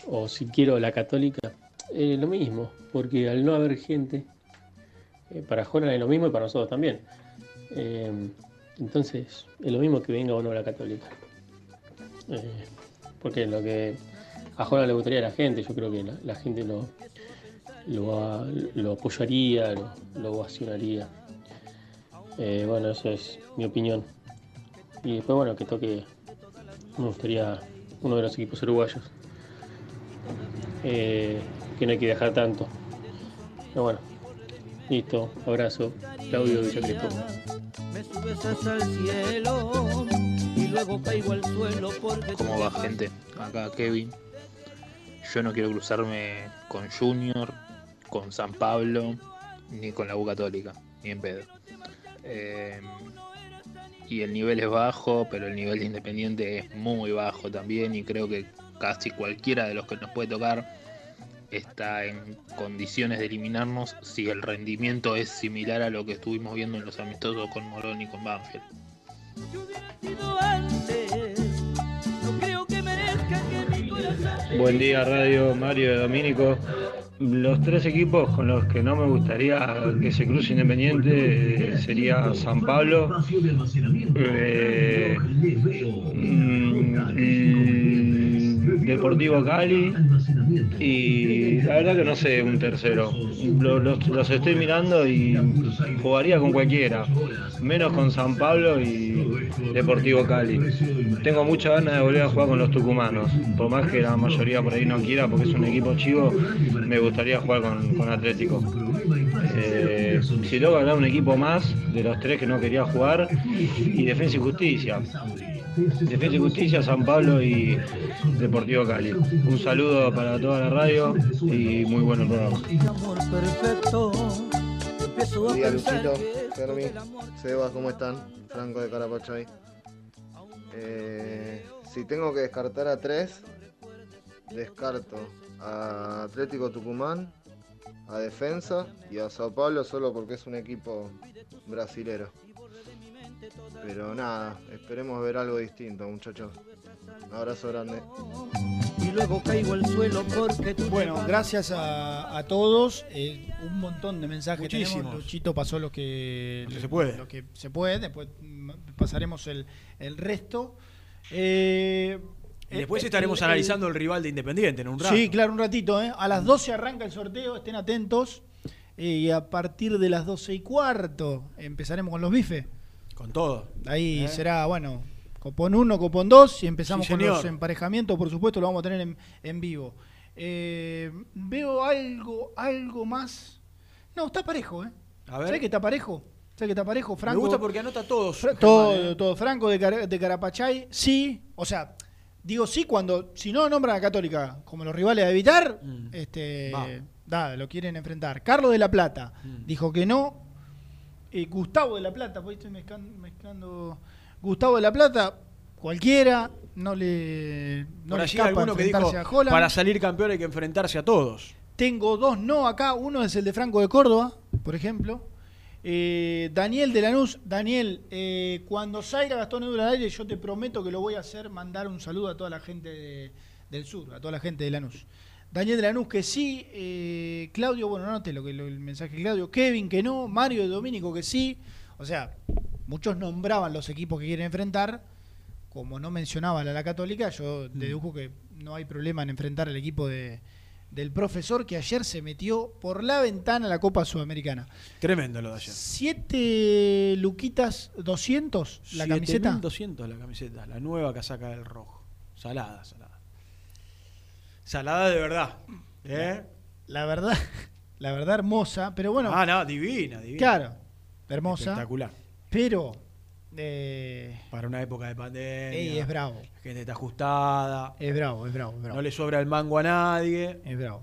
o si quiero la católica, eh, lo mismo, porque al no haber gente, eh, para Joran es lo mismo y para nosotros también. Eh, entonces, es lo mismo que venga o no la católica. Eh, porque lo que a Joran le gustaría a la gente, yo creo que la, gente lo, lo, a- apoyaría, lo, lo bueno, eso es mi opinión. Y después, bueno, que toque, me gustaría uno de los equipos uruguayos. Que no hay que dejar tanto. Pero bueno, listo, abrazo, Claudio Villacrespo. Me subes hasta el cielo y luego caigo al suelo porque ¿Cómo va gente? Acá Kevin. Yo no quiero cruzarme con Junior, con San Pablo, ni con la U Católica, ni en pedo. Eh, y el nivel es bajo, pero el nivel de Independiente es muy bajo también y creo que casi cualquiera de los que nos puede tocar está en condiciones de eliminarnos si el rendimiento es similar a lo que estuvimos viendo en los amistosos con Morón y con Banfield. Buen día Radio Mario de Domínico. Los tres equipos con los que no me gustaría que se cruce Independiente eh, sería San Pablo, eh, mm, Deportivo Cali y la verdad que no sé un tercero. Lo- Los, los estoy mirando y jugaría con cualquiera, menos con San Pablo y Deportivo Cali. Tengo mucha ganas de volver a jugar con los tucumanos, por más que la mayoría por ahí no quiera porque es un equipo chivo, me gustaría jugar con, con Atlético. Eh, si luego ganar un equipo más de los tres que no quería jugar y Defensa y Justicia. Defensa y Justicia, San Pablo y Deportivo Cali. Un saludo para toda la radio y muy bueno el programa. Buen día, Luchito, Fermi, Sebas, ¿cómo están? Franco de Carapachay. Eh, si tengo que descartar a tres, descarto a Atlético Tucumán, a Defensa y a Sao Paulo solo porque es un equipo brasilero. Pero nada, esperemos ver algo distinto, muchachos. Un abrazo grande. Y luego caigo al suelo porque tú Bueno, gracias a, a todos. eh, un montón de mensajes. Muchísimos. Luchito pasó lo que, Lo que se puede. Lo que se puede. Después pasaremos el, el resto. Eh, Y después estaremos el- el- analizando el rival de Independiente en un rato. Sí, claro, un ratito. ¿eh? A las 12 arranca el sorteo, estén atentos. Eh, y a partir de las 12 y cuarto empezaremos con los bifes. Con todo. Ahí ¿Eh? será, bueno, copón 1, copón 2 y empezamos Sí, con los emparejamientos, por supuesto, lo vamos a tener en, en vivo. Eh, veo algo, algo más. No, está parejo, ¿eh? A ver. ¿Sabes que está parejo? ¿Sabes que está parejo? Franco. Me gusta porque anota todos. Fra- todo, ¿eh? todo. Franco de, Car- de Carapachay, sí. O sea, digo sí cuando, si no nombran a Católica como los rivales a evitar, este, Mm. Va. da, lo quieren enfrentar. Carlos de la Plata Mm. dijo que no. Eh, Gustavo de la Plata, pues estoy mezclando, mezclando- Gustavo de la Plata, cualquiera, no le, no Por le escapa alguno que dijo, a Holland. para salir campeón hay que enfrentarse a todos. Tengo dos no acá. Uno es el de Franco de Córdoba, por ejemplo. Eh, Daniel de Lanús. Daniel, eh, cuando salga Gastón Edu al aire, yo te prometo que lo voy a hacer mandar un saludo a toda la gente de- del sur, a toda la gente de Lanús. Daniel de Lanús que sí. eh, Claudio, bueno, no noté lo que, lo- el mensaje de Claudio. Kevin que no. Mario de Domínico que sí. O sea, muchos nombraban los equipos que quieren enfrentar. Como no mencionaban a la Católica, yo dedujo que no hay problema en enfrentar al equipo de, del profesor que ayer se metió por la ventana a la Copa Sudamericana. Tremendo lo de ayer. Siete luquitas 200 la camiseta. 200 la camiseta, la nueva casaca del rojo. Salada, salada. Salada de verdad. ¿eh? La verdad, la verdad hermosa, pero bueno. Ah, no, divina, divina. Claro, hermosa. Espectacular. Pero eh, Para una época de pandemia. Ey, es bravo. La gente está ajustada. es bravo, es bravo, es bravo. No le sobra el mango a nadie. Es bravo.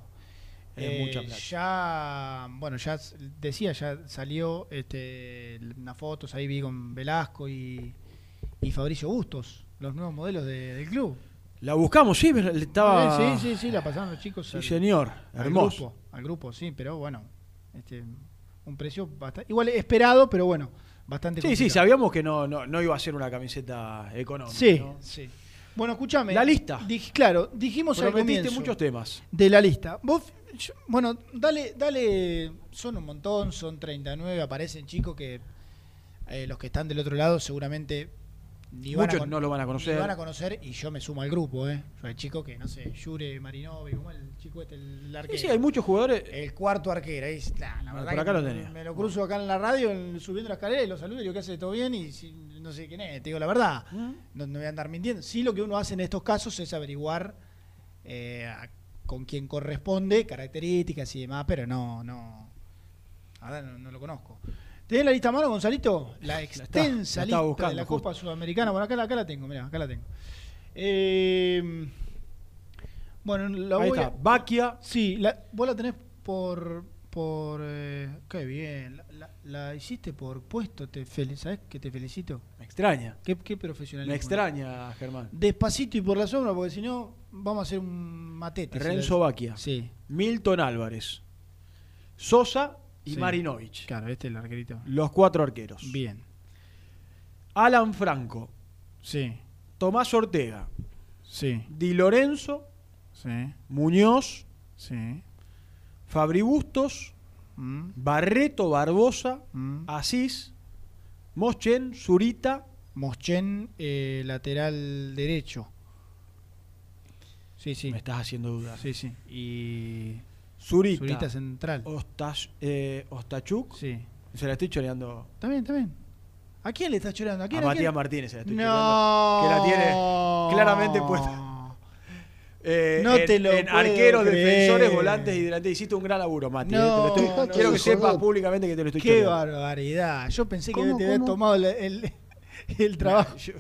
Es Eh, mucha plata. Ya, bueno, ya decía, ya salió este, unas fotos ahí vi con Velasco y, y Fabricio Bustos, los nuevos modelos de- del club. La buscamos, sí, pero estaba. Sí, sí, sí, la pasaron los chicos. Sí, al- señor. Al Hermoso. grupo, al grupo, sí, pero bueno, este, un precio bastante, igual esperado, pero bueno, bastante Sí, sí, sabíamos que no, no, no iba a ser una camiseta económica. Sí, ¿no? sí. Bueno, escúchame. La lista. Dij- claro, dijimos al Prometiste comienzo muchos temas. de la lista. Vos, yo- bueno, dale, dale, son un montón, son 39, aparecen chicos que eh, los que están del otro lado seguramente ni Muchos no lo van a conocer. ni van a conocer y yo me sumo al grupo, ¿eh? Yo hay chicos que, no sé, Yure, Marinovi, como el chico este, el arquero. Sí, sí, hay muchos jugadores. El cuarto arquero. ahí, la, la verdad por que acá lo me- tenía. Me lo cruzo acá en la radio, en- subiendo la escalera y lo saludo y digo, ¿qué hace? ¿Todo bien? Y si- no sé quién es, te digo la verdad. ¿Mm? No, no voy a andar mintiendo. Sí, lo que uno hace en estos casos es averiguar eh, a- con quién corresponde, características y demás, pero no, no. Ahora no, no lo conozco. ¿Tenés la lista a mano, Gonzalito? La extensa la lista de la justo. Copa Sudamericana. Bueno, acá, la- acá la tengo, mirá, acá la tengo. Eh, bueno, la Ahí voy a- Baquia. Sí, la, vos la tenés por. por eh, qué bien. La, hiciste por puesto. Te fel- ¿Sabés que te felicito? Me extraña. Qué, qué profesionalismo. Me extraña, Germán. Despacito y por la sombra, porque si no, vamos a hacer un matete. Renzo Si Baquia. Sí. Milton Álvarez. Sosa y Sí. Marinovich. Claro, este es el arquerito. Los cuatro arqueros. Bien. Alan Franco. Sí. Tomás Ortega. Sí. Di Lorenzo. Sí. Muñoz. Sí. Fabri Bustos. Mm, Barreto Barbosa. mm. Asís. Moschen. Zurita. Moschen, eh, lateral derecho. Sí, sí. Me estás haciendo dudar. Sí, sí. Y. Zurita. Zurita central. Ostach- eh, Ostachuk. Sí. Se la estoy choreando Está bien, está bien. ¿A quién le estás llorando? ¿A quién? a ¿A quién? Matías Martínez. Se la estoy No. choreando. Que la tiene claramente puesta. Eh, No en, te lo en arqueros, creer. defensores, volantes y delanteros. Hiciste un gran laburo, Mati. eh, No, te lo estoy- no, quiero no, que sepas públicamente que te lo estoy Qué choreando. barbaridad. Yo pensé que ¿Cómo, te había tomado el, el, el trabajo. Yo-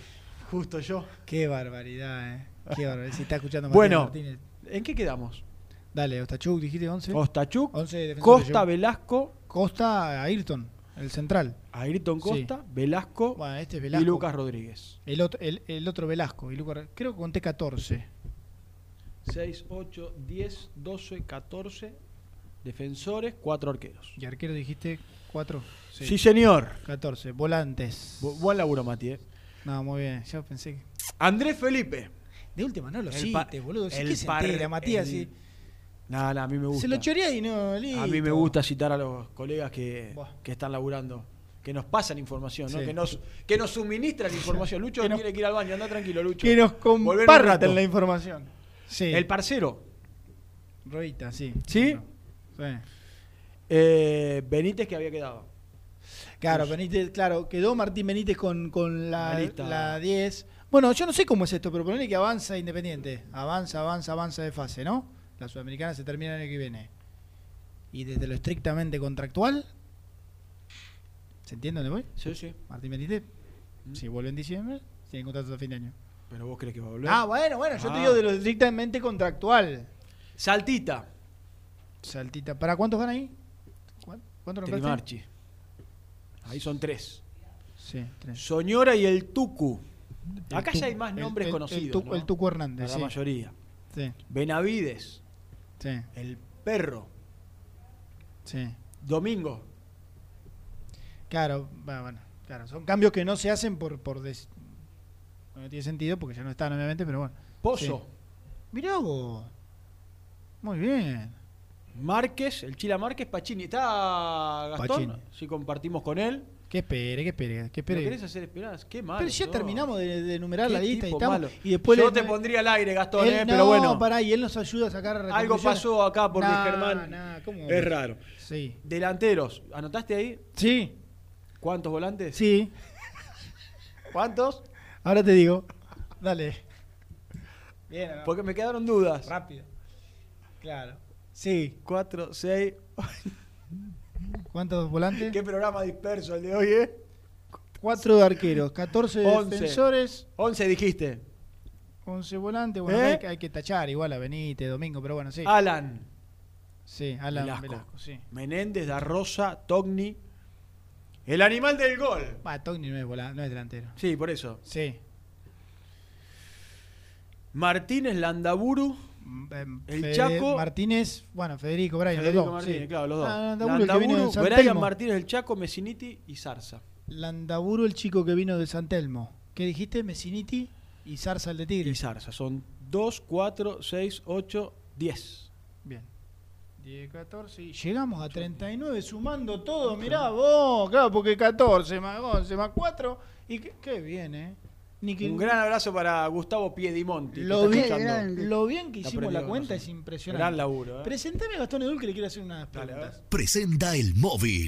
justo yo. Qué barbaridad, eh. Qué barbaridad. Si está escuchando Matías Bueno, Martínez. ¿en qué quedamos? Dale, Ostachuk, dijiste 11. Ostachuk, 11 defensores Costa. Velasco, Costa Ayrton, el central. Ayrton Sí. Costa, Velasco, Bueno, este es y Velasco. Lucas Rodríguez. El otro, el, el otro Velasco. Y Lucas, creo que conté 14. 6, 8, 10, 12, 14. defensores, cuatro arqueros. ¿Y arquero dijiste cuatro? Sí, señor. 14. Volantes. Bu- buen laburo, Mati. eh. No, muy bien. Yo pensé que. Andrés Felipe. De última no lo cites, boludo. Sí el que se entera, Matías. el- sí. No, a mí me gusta. Se lo chorea y no, A mí me listo. gusta citar a los colegas que, que están laburando, que nos pasan información, ¿no? Sí. que, nos, que nos suministran información. Lucho Que nos- tiene que ir al baño, anda tranquilo, Lucho. Que nos compartan la información. Sí. El parcero. Rodita, sí. ¿Sí? Sí. Eh, Benítez que había quedado. Claro, Benítez, claro, quedó Martín Benítez con, con la, la 10. Bueno, yo no sé cómo es esto, pero ponele que avanza Independiente. Avanza, avanza, avanza de fase, ¿no? La Sudamericana se termina el año que viene. Y desde lo estrictamente contractual, ¿se entiende dónde voy? Sí, sí. Martín Benítez, si vuelve en diciembre, tiene contrato hasta fin de año. Pero vos crees que va a volver. Ah, bueno, bueno, yo te Ah. digo de lo estrictamente contractual. Saltita. Saltita. ¿Para cuántos van ahí? ¿Cuán- ¿Cuántos nombraste? Trimarchi. Ahí son tres. Sí, tres. Soñora y el Tucu. El Acá Tucu- ya hay más nombres el- el conocidos. Tucu- ¿no? el Tucu Hernández, La sí. mayoría. Sí. Benavides. Sí. El perro. Sí. Domingo. Claro, bueno, claro, son cambios que no se hacen por por des- no tiene sentido porque ya no están obviamente, pero bueno. Pozo. Sí. Mirá vos. Muy bien. Márquez, el Chila Márquez, Pachini. ¿Está Gastón? Pacini. Si compartimos con él. Que espere, que espere, que ¿Lo espere. querés hacer esperar? Qué malo. Pero ya terminamos de, de enumerar la lista y estamos y después Yo le- te pondría al aire, Gastón, Él- eh, no, pero bueno. pará, y él nos ayuda a sacar Algo pasó acá porque Nah, Germán nah, ¿cómo? es raro. Sí. Delanteros, ¿anotaste ahí? Sí. ¿Cuántos volantes? Sí. ¿Cuántos? Ahora te digo. Dale. Bien, ¿no? Porque me quedaron dudas. Rápido. Claro. Sí. Cuatro, seis. ¿Cuántos volantes? Qué programa disperso el de hoy, ¿eh? Cuatro de arqueros, 14 Once. defensores, 11 dijiste. 11 volantes. Bueno, ¿Eh? hay, que- hay que tachar igual a Benítez, Domingo, pero bueno, sí. Alan. Sí, Alan Velasco. Velasco, sí. Menéndez, Da Rosa, Togni. El animal del gol. Va, Togni no es, vola- no es delantero. Sí, por eso. Sí. Martínez, Landaburu. El Fede- Chaco. Martínez, bueno, Federico Brian, Federico los dos. Martínez, sí. claro, los dos. Ah, Landaburu, de Landaburu, San Brian Telmo. Martínez, el Chaco, Messiniti y Zarza. Landaburu, el chico que vino de San Telmo. ¿Qué dijiste? Messiniti y Zarza, el de Tigre. Y Zarza. Son 2, 4, 6, 8, 10. Bien. 10, 14 y llegamos a 39 sumando todo, mirá vos, claro, porque 14 más 11 más 4 y qué, qué bien, ¿eh? Ni que- Un gran abrazo para Gustavo Piedimonti. que lo, está bien, escuchando. lo bien que hicimos la cuenta es impresionante. Gran laburo, ¿eh? Presentame a Gastón Edul que le quiero hacer unas preguntas. Presenta el móvil.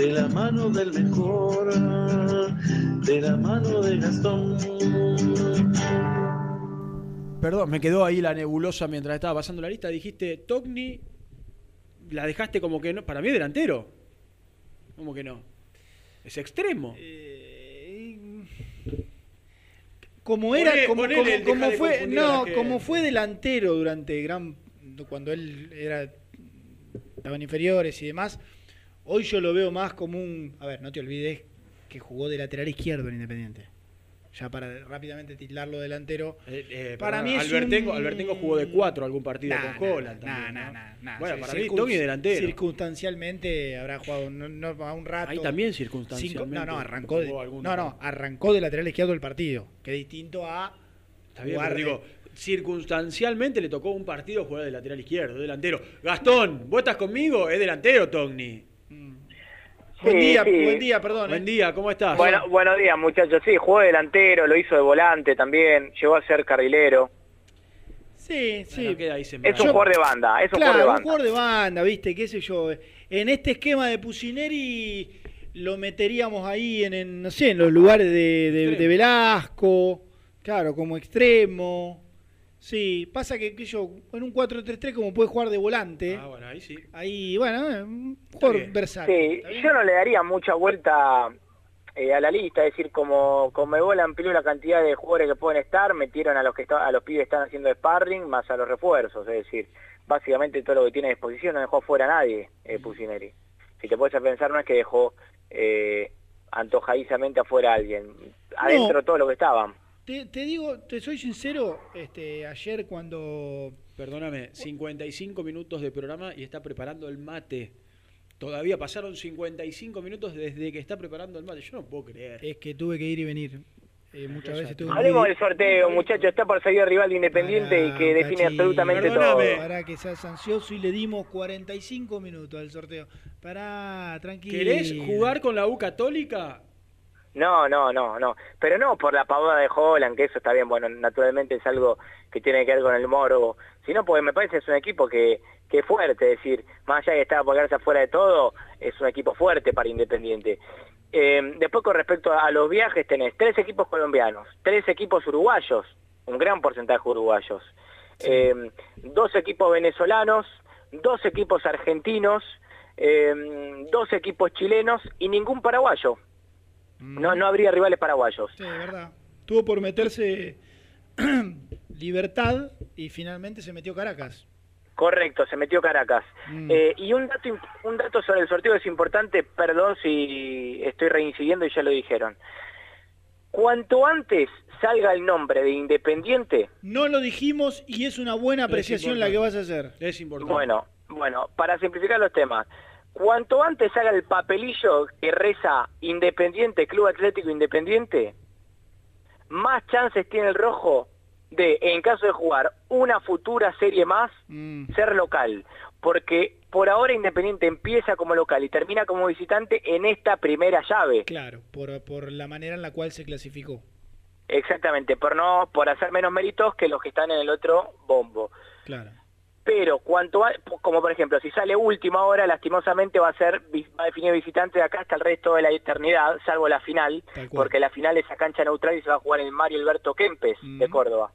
de la mano del mejor, de la mano de Gastón. Perdón, me quedó ahí la nebulosa mientras estaba pasando la lista. Dijiste Togni, la dejaste como que no. Para mí es delantero. ¿Cómo que no? Es extremo. Como era, Poné- como, como- como fue, no, como fue delantero durante gran cuando él era estaban inferiores y demás. Hoy yo lo veo más como un, a ver, no te olvides que jugó de lateral izquierdo en Independiente. Ya para rápidamente titularlo delantero. Eh, para perdón, mí es Albertengo, un- Albertengo jugó de cuatro algún partido Nah, con nah, Holland. nah, también, nah, ¿no? nah, nah. Bueno, Sí, para mí Togni delantero. Circunstancialmente habrá jugado no, no, a un rato. Ahí también Cinco- circunstancialmente. no, no, arrancó de, no, no, arrancó de lateral izquierdo el partido, que distinto a Está bien, jugar digo, circunstancialmente le tocó un partido jugar de lateral izquierdo, de delantero. Gastón, ¿vos estás conmigo? Es delantero, Togni. Buen día, sí. buen día, perdón. Buen día, ¿cómo estás? Bueno, buenos días muchachos. Sí, jugó de delantero, lo hizo de volante también, llegó a ser carrilero. Sí, sí. Bueno, queda ahí Es un jugador de banda, es un claro, jugador de un banda. jugador de banda, viste, qué sé yo. En este esquema de Pusineri lo meteríamos ahí en, en, no sé, en los lugares de, de- de Velasco, claro, como extremo. Sí, pasa que, que yo en un 4-3-3 como puede jugar de volante. Ah, bueno, ahí sí. Ahí, bueno, eh, un jugador versátil. Sí, yo no le daría mucha vuelta eh, a la lista, es decir, como Conmebol amplió la cantidad de jugadores que pueden estar, metieron a los que está- a los pibes que están haciendo sparring más a los refuerzos, es decir, básicamente todo lo que tiene a disposición no dejó fuera a nadie eh, Pusineri. Si te puedes a pensar no es que dejó eh, antojadizamente afuera a alguien, adentro todo lo que estaban. Te, te digo, te soy sincero, este, ayer cuando... Perdóname, 55 minutos de programa y está preparando el mate. Todavía pasaron 55 minutos desde que está preparando el mate. Yo no puedo creer. Es que tuve que ir y venir. Eh, muchas veces tuve Hablemos que del sorteo, muchachos, está por salir el rival de Independiente y que define absolutamente todo. Para que seas ansioso y le dimos 45 minutos al sorteo. Pará, tranquilo. ¿Querés jugar con la U Católica? No, no, no, no. Pero no por la pavada de Holland, que eso está bien, bueno, naturalmente es algo que tiene que ver con el morbo, sino porque me parece que es un equipo que, que es fuerte, es decir, más allá de que está por quedarse afuera de todo, es un equipo fuerte para Independiente. Eh, después con respecto a los viajes tenés tres equipos colombianos, tres equipos uruguayos, un gran porcentaje uruguayos, eh, dos equipos venezolanos, dos equipos argentinos, eh, dos equipos chilenos y ningún paraguayo. No, no habría rivales paraguayos. Sí, verdad. Tuvo por meterse Libertad y finalmente se metió Caracas. Correcto, se metió Caracas. Mm. Eh, y un dato, un dato sobre el sorteo es importante, perdón si estoy reincidiendo y ya lo dijeron. Cuanto antes salga el nombre de Independiente, No lo dijimos y es una buena apreciación la que vas a hacer. Es importante. bueno, bueno, para simplificar los temas, cuanto antes salga el papelillo que reza Independiente, Club Atlético Independiente, más chances tiene el rojo de, en caso de jugar una futura serie más, ser local. Porque por ahora Independiente empieza como local y termina como visitante en esta primera llave. Claro, por, por la manera en la cual se clasificó. Exactamente, por no por hacer menos méritos que los que están en el otro bombo. Claro. Pero cuanto a- como por ejemplo, si sale última hora, lastimosamente va a ser va a definir visitante de acá hasta el resto de la eternidad, salvo la final, porque la final es a cancha neutral y se va a jugar en el Mario Alberto Kempes de Córdoba.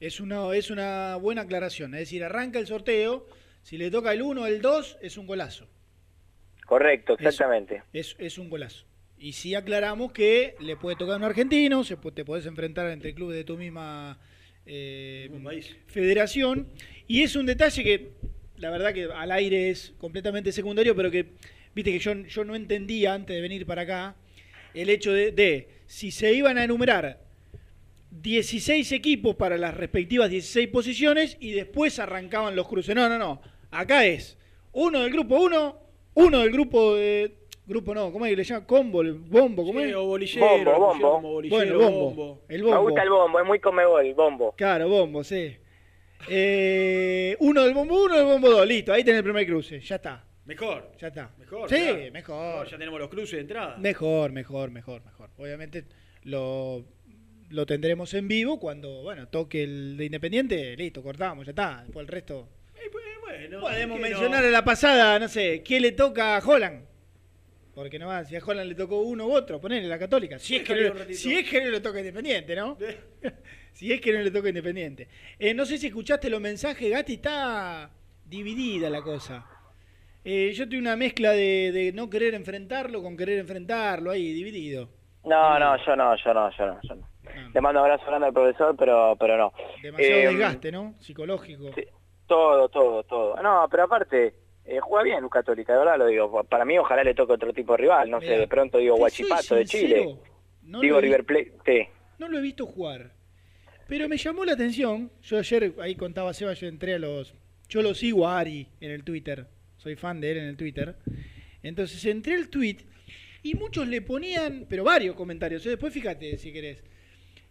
Es una, es una buena aclaración. Es decir, arranca el sorteo. Si le toca el 1 o el 2, es un golazo. Correcto, exactamente. Es, es un golazo. Y si aclaramos que le puede tocar a un argentino, se, te podés enfrentar entre clubes de tu misma eh, federación. Y es un detalle que, la verdad que al aire es completamente secundario, pero que, viste que yo, yo no entendía antes de venir para acá, el hecho de, de si se iban a enumerar 16 equipos para las respectivas 16 posiciones y después arrancaban los cruces. No, no, no. Acá es uno del grupo 1, uno del grupo de... Grupo no, ¿cómo es que le llama? Combo, el bombo, ¿cómo Sí, es? o bolillero, Bombo, bombo. pusieron como bolillero, Bueno, el bombo. bombo. El Me bombo. gusta el bombo, es muy comebol, bombo. Claro, bombo, sí. Eh, uno del bombo 1, del bombo 2, listo, ahí tenés el primer cruce, ya está. Mejor. Ya está. Mejor. Sí, claro. mejor. Ya tenemos los cruces de entrada. Mejor, mejor, mejor, mejor. Obviamente lo, lo tendremos en vivo cuando, bueno, toque el de Independiente, listo, cortamos, ya está. Después el resto. Bueno, Podemos ¿por qué no? mencionar a la pasada, no sé, ¿qué le toca a Holland? Porque no va, si a Holland le tocó uno u otro, ponele la católica. Si es, que si es que le toca Independiente, ¿no? si es que no le toca Independiente. Eh, no sé si escuchaste los mensajes, Gati, está dividida la cosa. Eh, yo tengo una mezcla de, de no querer enfrentarlo con querer enfrentarlo ahí, dividido. No, no, yo no, yo no, yo no, yo no. Le mando un abrazo grande al profesor, pero, pero no. Demasiado Eh, desgaste, ¿no? Psicológico. Todo, todo, todo. No, pero aparte, eh, juega bien Luz Católica, de verdad lo digo. Para mí ojalá le toque otro tipo de rival, no sé, de pronto digo Guachipato de Chile. no digo River Plate, sí. No lo he visto jugar. Pero me llamó la atención. Yo ayer, ahí contaba Seba, yo entré a los. Yo lo sigo a Ari en el Twitter. Soy fan de él en el Twitter. Entonces entré al tweet y muchos le ponían, pero varios comentarios. Después fíjate si querés.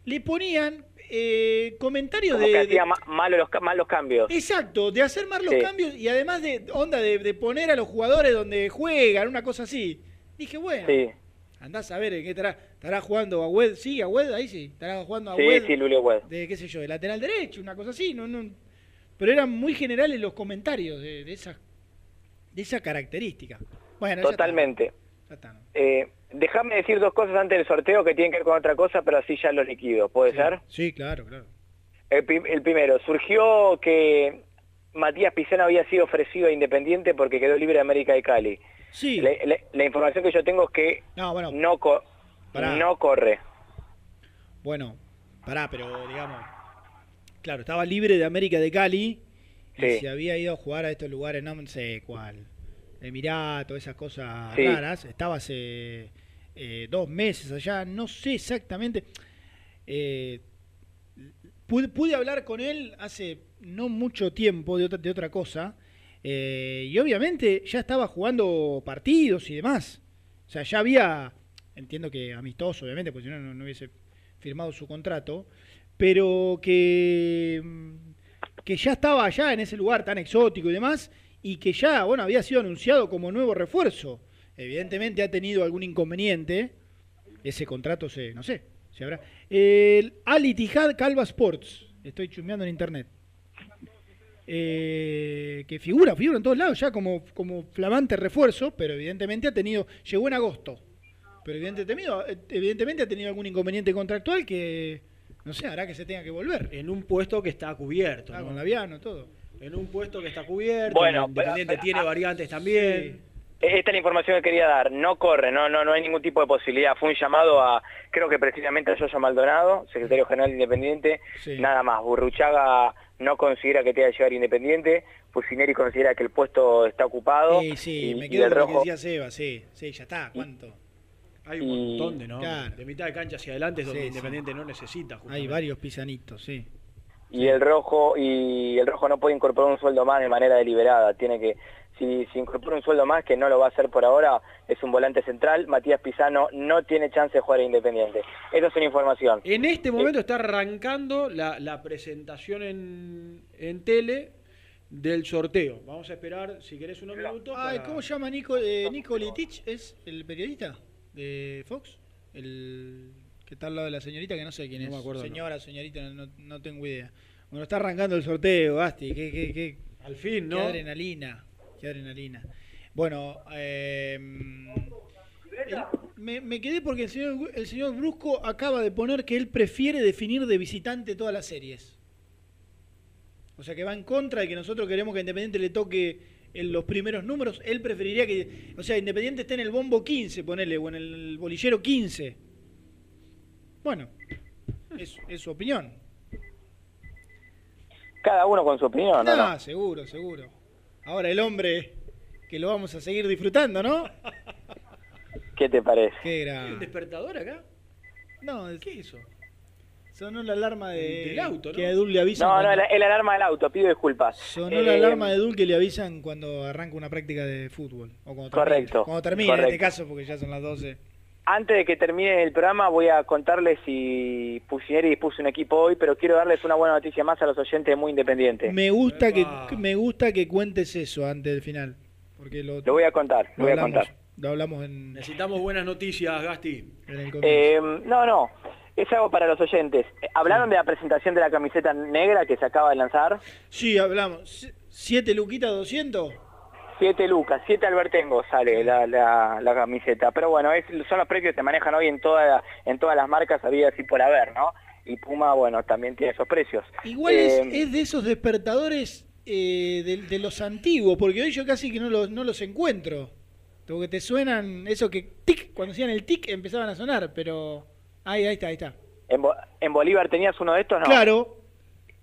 Le ponían eh, comentarios Como de. que de- hacía ma- malo los, ca- mal los cambios. Exacto, de hacer más los Sí. cambios y además de onda de, de poner a los jugadores donde juegan, una cosa así. Dije, bueno, Sí, andás a ver en qué estará. ¿Estará jugando a Wed? Sí, a Wed, ahí sí. Estará jugando a sí, Wed sí, Lulio Wed. de, qué sé yo, de lateral derecho, una cosa así. No, no, pero eran muy generales los comentarios de, de esa, de esa característica. Bueno, ya está, Totalmente. ya. Eh, Déjame decir dos cosas antes del sorteo que tienen que ver con otra cosa, pero así ya los liquido. ¿Puede ser? Sí, claro, claro. El, prim- el primero, surgió que Matías Pizano había sido ofrecido a Independiente porque quedó libre de América de Cali. Sí. La información que yo tengo es que No, bueno, no, co- Pará. no corre. Bueno, pará, pero digamos, claro, estaba libre de América de Cali y Sí. se había ido a jugar a estos lugares, no sé cuál, Emirato, esas cosas Sí. raras. Estaba hace eh, dos meses allá, no sé exactamente. Eh, pude, pude hablar con él hace no mucho tiempo de otra, de otra cosa eh, y obviamente ya estaba jugando partidos y demás. O sea, ya había, entiendo que amistoso, obviamente, porque si no, no, hubiese firmado su contrato, pero que, mm, que ya estaba allá en ese lugar tan exótico y demás, y que ya, bueno, había sido anunciado como nuevo refuerzo. Evidentemente ha tenido algún inconveniente, ese contrato se, no sé, se habrá. El Al Ittihad Calva Sports, estoy chusmeando en internet. Eh, que figura, figura en todos lados ya como, como flamante refuerzo, pero evidentemente ha tenido, llegó en agosto, pero evidentemente, evidentemente ha tenido algún inconveniente contractual que, no sé, hará que se tenga que volver. En un puesto que está cubierto. Ah, ¿no? con Laviano, todo. En un puesto que está cubierto. Bueno, Independiente pero- tiene variantes también. Esta es la información que quería dar. No corre, no, no, no hay ningún tipo de posibilidad. Fue un llamado a, creo que precisamente a Yoyo Maldonado, secretario general de Independiente. Sí. Nada más. Burruchaga no considera que tenga que llegar Independiente. Fusineri considera que el puesto está ocupado. Sí, sí, y- me quedo con lo que rojo. decía Seba, sí, sí, ya está, ¿cuánto? Hay un Y- montón de, ¿no? Claro. De mitad de cancha hacia adelante es donde Sí, sí. Independiente no necesita. Hay justamente. varios pisanitos, sí. y el rojo y el rojo no puede incorporar un sueldo más de manera deliberada tiene que si, si incorpora un sueldo más que no lo va a hacer por ahora es un volante central Matías Pizano no tiene chance de jugar a Independiente esa es una información En este momento está arrancando la, la presentación en, en tele del sorteo. Vamos a esperar, si querés, unos minutos. Ay, para- ¿cómo se llama Nico, eh, Nico Litich? ¿Es el periodista de Fox? El que está al lado de la señorita, que no sé quién No es. me acuerdo, Señora, señorita, no, no- tengo idea. Bueno, está arrancando el sorteo, Gasti. Qué, qué, qué, Al fin, qué ¿no? adrenalina. Qué adrenalina. Bueno, eh, el- me, me quedé porque el señor, el señor Brusco acaba de poner que él prefiere definir de visitante todas las series. O sea que va en contra de que nosotros queremos que a Independiente le toque en los primeros números. Él preferiría que, o sea, Independiente esté en el bombo 15, ponele, o en el bolillero 15. Bueno, es, es su opinión. cada uno con su opinión ¿no? Ah, no? seguro, seguro. Ahora el hombre que lo vamos a seguir disfrutando, ¿no? ¿qué te parece? Qué ¿Hay un gran. despertador acá? No, es- ¿Qué hizo? Sonó la alarma de Del auto, ¿no? que a Edul le avisan. no no el, el alarma del auto pido disculpas Sonó la Eh, alarma de Edul que le avisan cuando arranca una práctica de fútbol. O cuando termine. Correcto, Cuando termine, en este correcto. caso, porque ya son las 12. Antes de que termine el programa voy a contarles si Pusineri dispuso un equipo hoy, pero quiero darles una buena noticia más a los oyentes de Muy Independiente. Me gusta que me gusta que cuentes eso antes del final. Porque lo, Lo voy a contar, lo lo voy a contar. lo hablamos en, Necesitamos buenas noticias, Gasti. en el comienzo. Eh, no, no, es algo para los oyentes. ¿Hablaron de la presentación de la camiseta negra que se acaba de lanzar? Sí, hablamos. ¿Siete luquitas 200? Siete lucas, siete albertengo sale la, la, la camiseta. Pero bueno, es, son los precios que se manejan hoy en, toda, en todas las marcas, había así por haber, ¿no? Y Puma, bueno, también tiene esos precios. Igual es, Eh, es de esos despertadores eh, de, de los antiguos, porque hoy yo casi que no los, no los encuentro. Porque te suenan, eso que tic, cuando hacían el tic empezaban a sonar, pero... Ahí, ahí está, ahí está. ¿en, Bo- en Bolívar tenías uno de estos? No. Claro,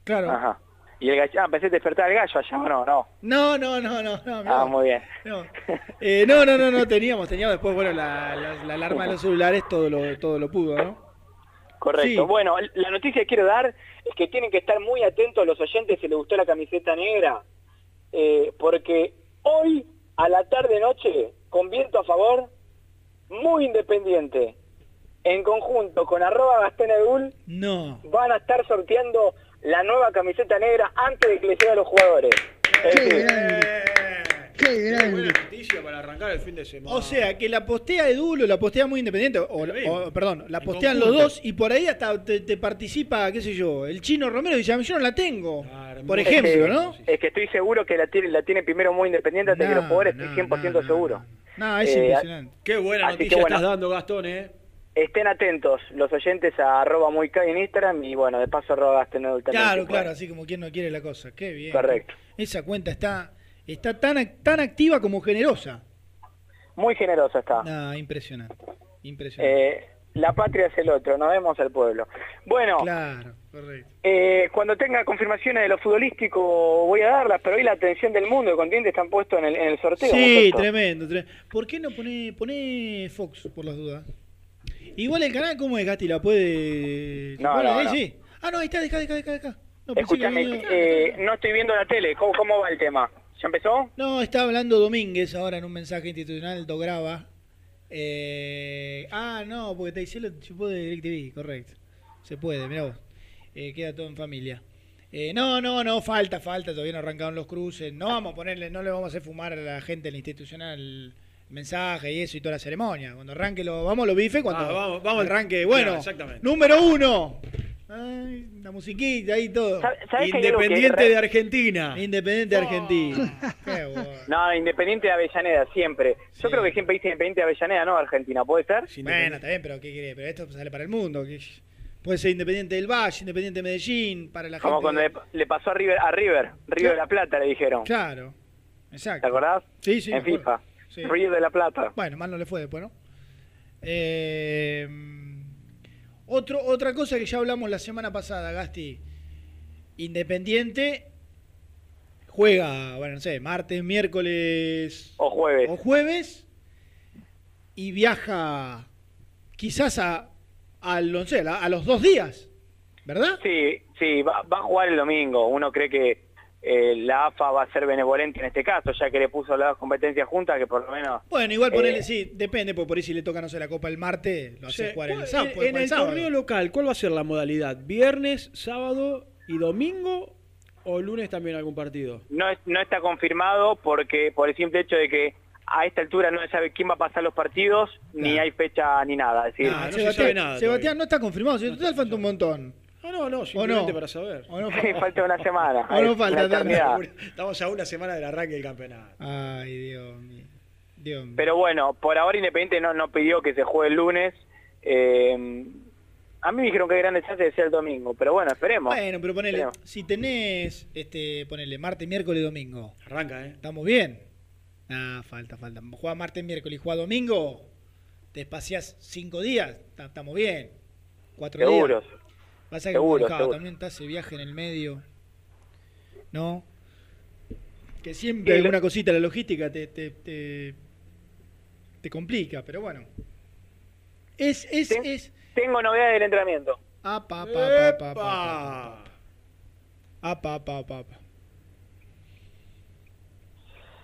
claro. Ajá. Y el gallo, ah, pensé despertar el gallo allá, ¿o no? No. No, no, no, no, no. no. Ah, muy bien. No. Eh, no, no, no, no, teníamos, teníamos después, bueno, la, la- la alarma de los celulares todo lo, todo lo pudo, ¿no? Correcto. Sí. Bueno, la noticia que quiero dar es que tienen que estar muy atentos los oyentes si les gustó la camiseta negra, eh, porque hoy a la tarde-noche, con viento a favor, muy independiente, en conjunto con arroba Gastón Edul, No. van a estar sorteando la nueva camiseta negra antes de que le llegue a los jugadores. Es decir, Qué Qué buena noticia para arrancar el fin de semana. O sea, que la postea Edul o la postea muy independiente, o, o, perdón, la postean los dos y por ahí hasta te, te participa, qué sé yo, el chino Romero y dice, "A mí yo no la tengo. Por es ejemplo, que- ¿no? Es que estoy seguro que la tiene, la tiene primero muy independiente antes de que los jugadores, estoy 100% seguro. No, es Eh, impresionante. Qué buena noticia que bueno. estás dando, Gastón, ¿eh? Estén atentos los oyentes a arroba muy en Instagram y bueno, de paso arroba Gastenol también. Claro, claro, así como quien no quiere la cosa. Qué bien. Correcto. Esa cuenta está, está tan, tan activa como generosa. Muy generosa está. No, impresionante. Impresionante. Eh, la patria es el otro, nos vemos al pueblo. Bueno, Claro, correcto. eh, cuando tenga confirmaciones de lo futbolístico voy a darlas, pero hoy la atención del mundo de continente están puestos en el, en el sorteo. Sí, tremendo, tremendo. ¿Por qué no pone, pone Fox por las dudas? Igual el canal, ¿cómo es, Gati? ¿La puede...? No, no, sí. Ah, no, ahí está, deja, deja, deja, deja. No, Escúchame, había- eh, no estoy viendo la tele, ¿Cómo, ¿cómo va el tema? ¿Ya empezó? No, está hablando Domínguez ahora en un mensaje institucional, do graba. Eh, ah, no, porque te lo chupó de DirecTV, correcto. Se puede, mirá vos. Eh, queda todo en familia. Eh, no, no, no, falta, falta, todavía no arrancaron los cruces. No vamos a ponerle, no le vamos a hacer fumar a la gente en la institucional mensaje y eso y toda la ceremonia. Cuando arranque lo, vamos los bifes, cuando Ah, vamos, vamos. arranque, bueno, Claro, exactamente. número uno. Ay, la musiquita ahí todo. ¿Sabes que hay algo que Independiente de Argentina. Independiente de Argentina. Qué bueno. No, Independiente de Avellaneda, siempre. Yo creo que siempre dice Independiente de Avellaneda, ¿no? Argentina, ¿puede ser? Bueno, está bien, pero ¿qué quiere? Pero esto sale para el mundo. que puede ser Independiente del Valle, Independiente de Medellín, para la Como gente. cuando le, le pasó a River, a River, River de la Plata le dijeron. Claro, exacto. ¿Te acordás? Sí, sí. En FIFA. acuerdo. Sí. River de la Plata. Bueno, mal no le fue después, ¿no? Eh, otro, otra cosa que ya hablamos la semana pasada, Gasti. Independiente juega, bueno, no sé, martes, miércoles O jueves. o jueves y viaja quizás a, al, no sé, a, a los dos días, ¿verdad? Sí, sí, va, va a jugar el domingo. Uno cree que eh, la AFA va a ser benevolente en este caso, ya que le puso las competencias juntas, que por lo menos... Bueno, igual Eh, ponerle, sí, depende, porque por ahí si le toca, no sé, la Copa el martes, lo hace Sí, jugar el ¿cuál- sábado. en- el sábado. torneo local, ¿cuál va a ser la modalidad? ¿Viernes, sábado y domingo? ¿O lunes también algún partido? No, es- no está confirmado porque por el simple hecho de que a esta altura no se sabe quién va a pasar los partidos, ni hay fecha ni nada. Es decir, Ah, Sebastián, Sebastián no está confirmado, si total falta un montón. No, no, no, ¿O simplemente no? para saber. ¿O no? falta una semana. O no falta. Estamos a una semana del arranque del campeonato. Ay, Dios mío. Dios mío. Pero bueno, por ahora Independiente no, no pidió que se juegue el lunes. Eh, a mí me dijeron que hay grandes chances de ser el domingo, pero bueno, esperemos. Bueno, pero ponele, Esperemos. si tenés, este, ponele, martes, miércoles, domingo. Arranca, ¿eh? ¿Estamos bien? Ah, falta, falta. Juega martes, miércoles y juega domingo. Te espaciás cinco días. ta- Estamos bien. Cuatro Seguros. días. Pasa que Seguro, también está ese viaje en el medio. ¿No? Que siempre alguna cosita, la logística te, te, te, te complica, pero bueno. Es, es, Ten- es. Tengo novedades del entrenamiento. Ah, pa, pa, pa, pa, pa, pa, pa. Ah, pa, pa, pa, pa.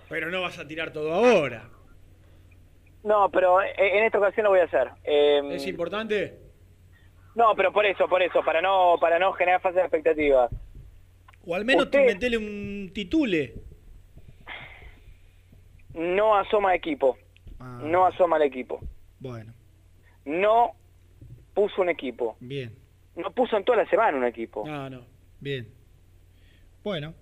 Pero no vas a tirar todo ahora. No, pero en esta ocasión lo voy a hacer. Eh, ¿Es importante? No, pero por eso, por eso, para no para no generar falsas expectativas. O al menos Usted- te metele un titule. No asoma equipo. Ah. No asoma el equipo. Bueno, No puso un equipo. bien, No puso en toda la semana un equipo. No, no. bien. Bueno.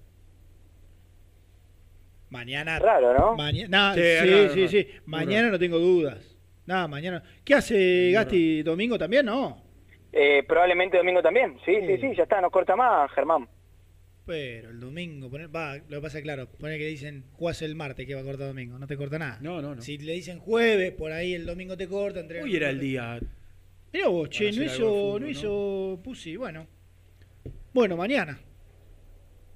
Mañana. Raro, ¿no? Mañana, Sí, sí, sí, raro, sí, raro. Muy Mañana raro. no tengo dudas. Nada, mañana. ¿Qué hace Gasti domingo también? No. Eh, probablemente domingo también. Sí, sí, sí, ya está, no corta más, Germán. Pero el domingo, poner, va, lo que pasa es claro, poner que dicen jugás el martes que va a cortar domingo, no te corta nada. No, no, no. Si le dicen jueves, por ahí el domingo te corta. entre- Hoy era el día. Mirá vos, che, no hizo, fútbol, no ¿no? hizo Pussy, bueno. Bueno, mañana.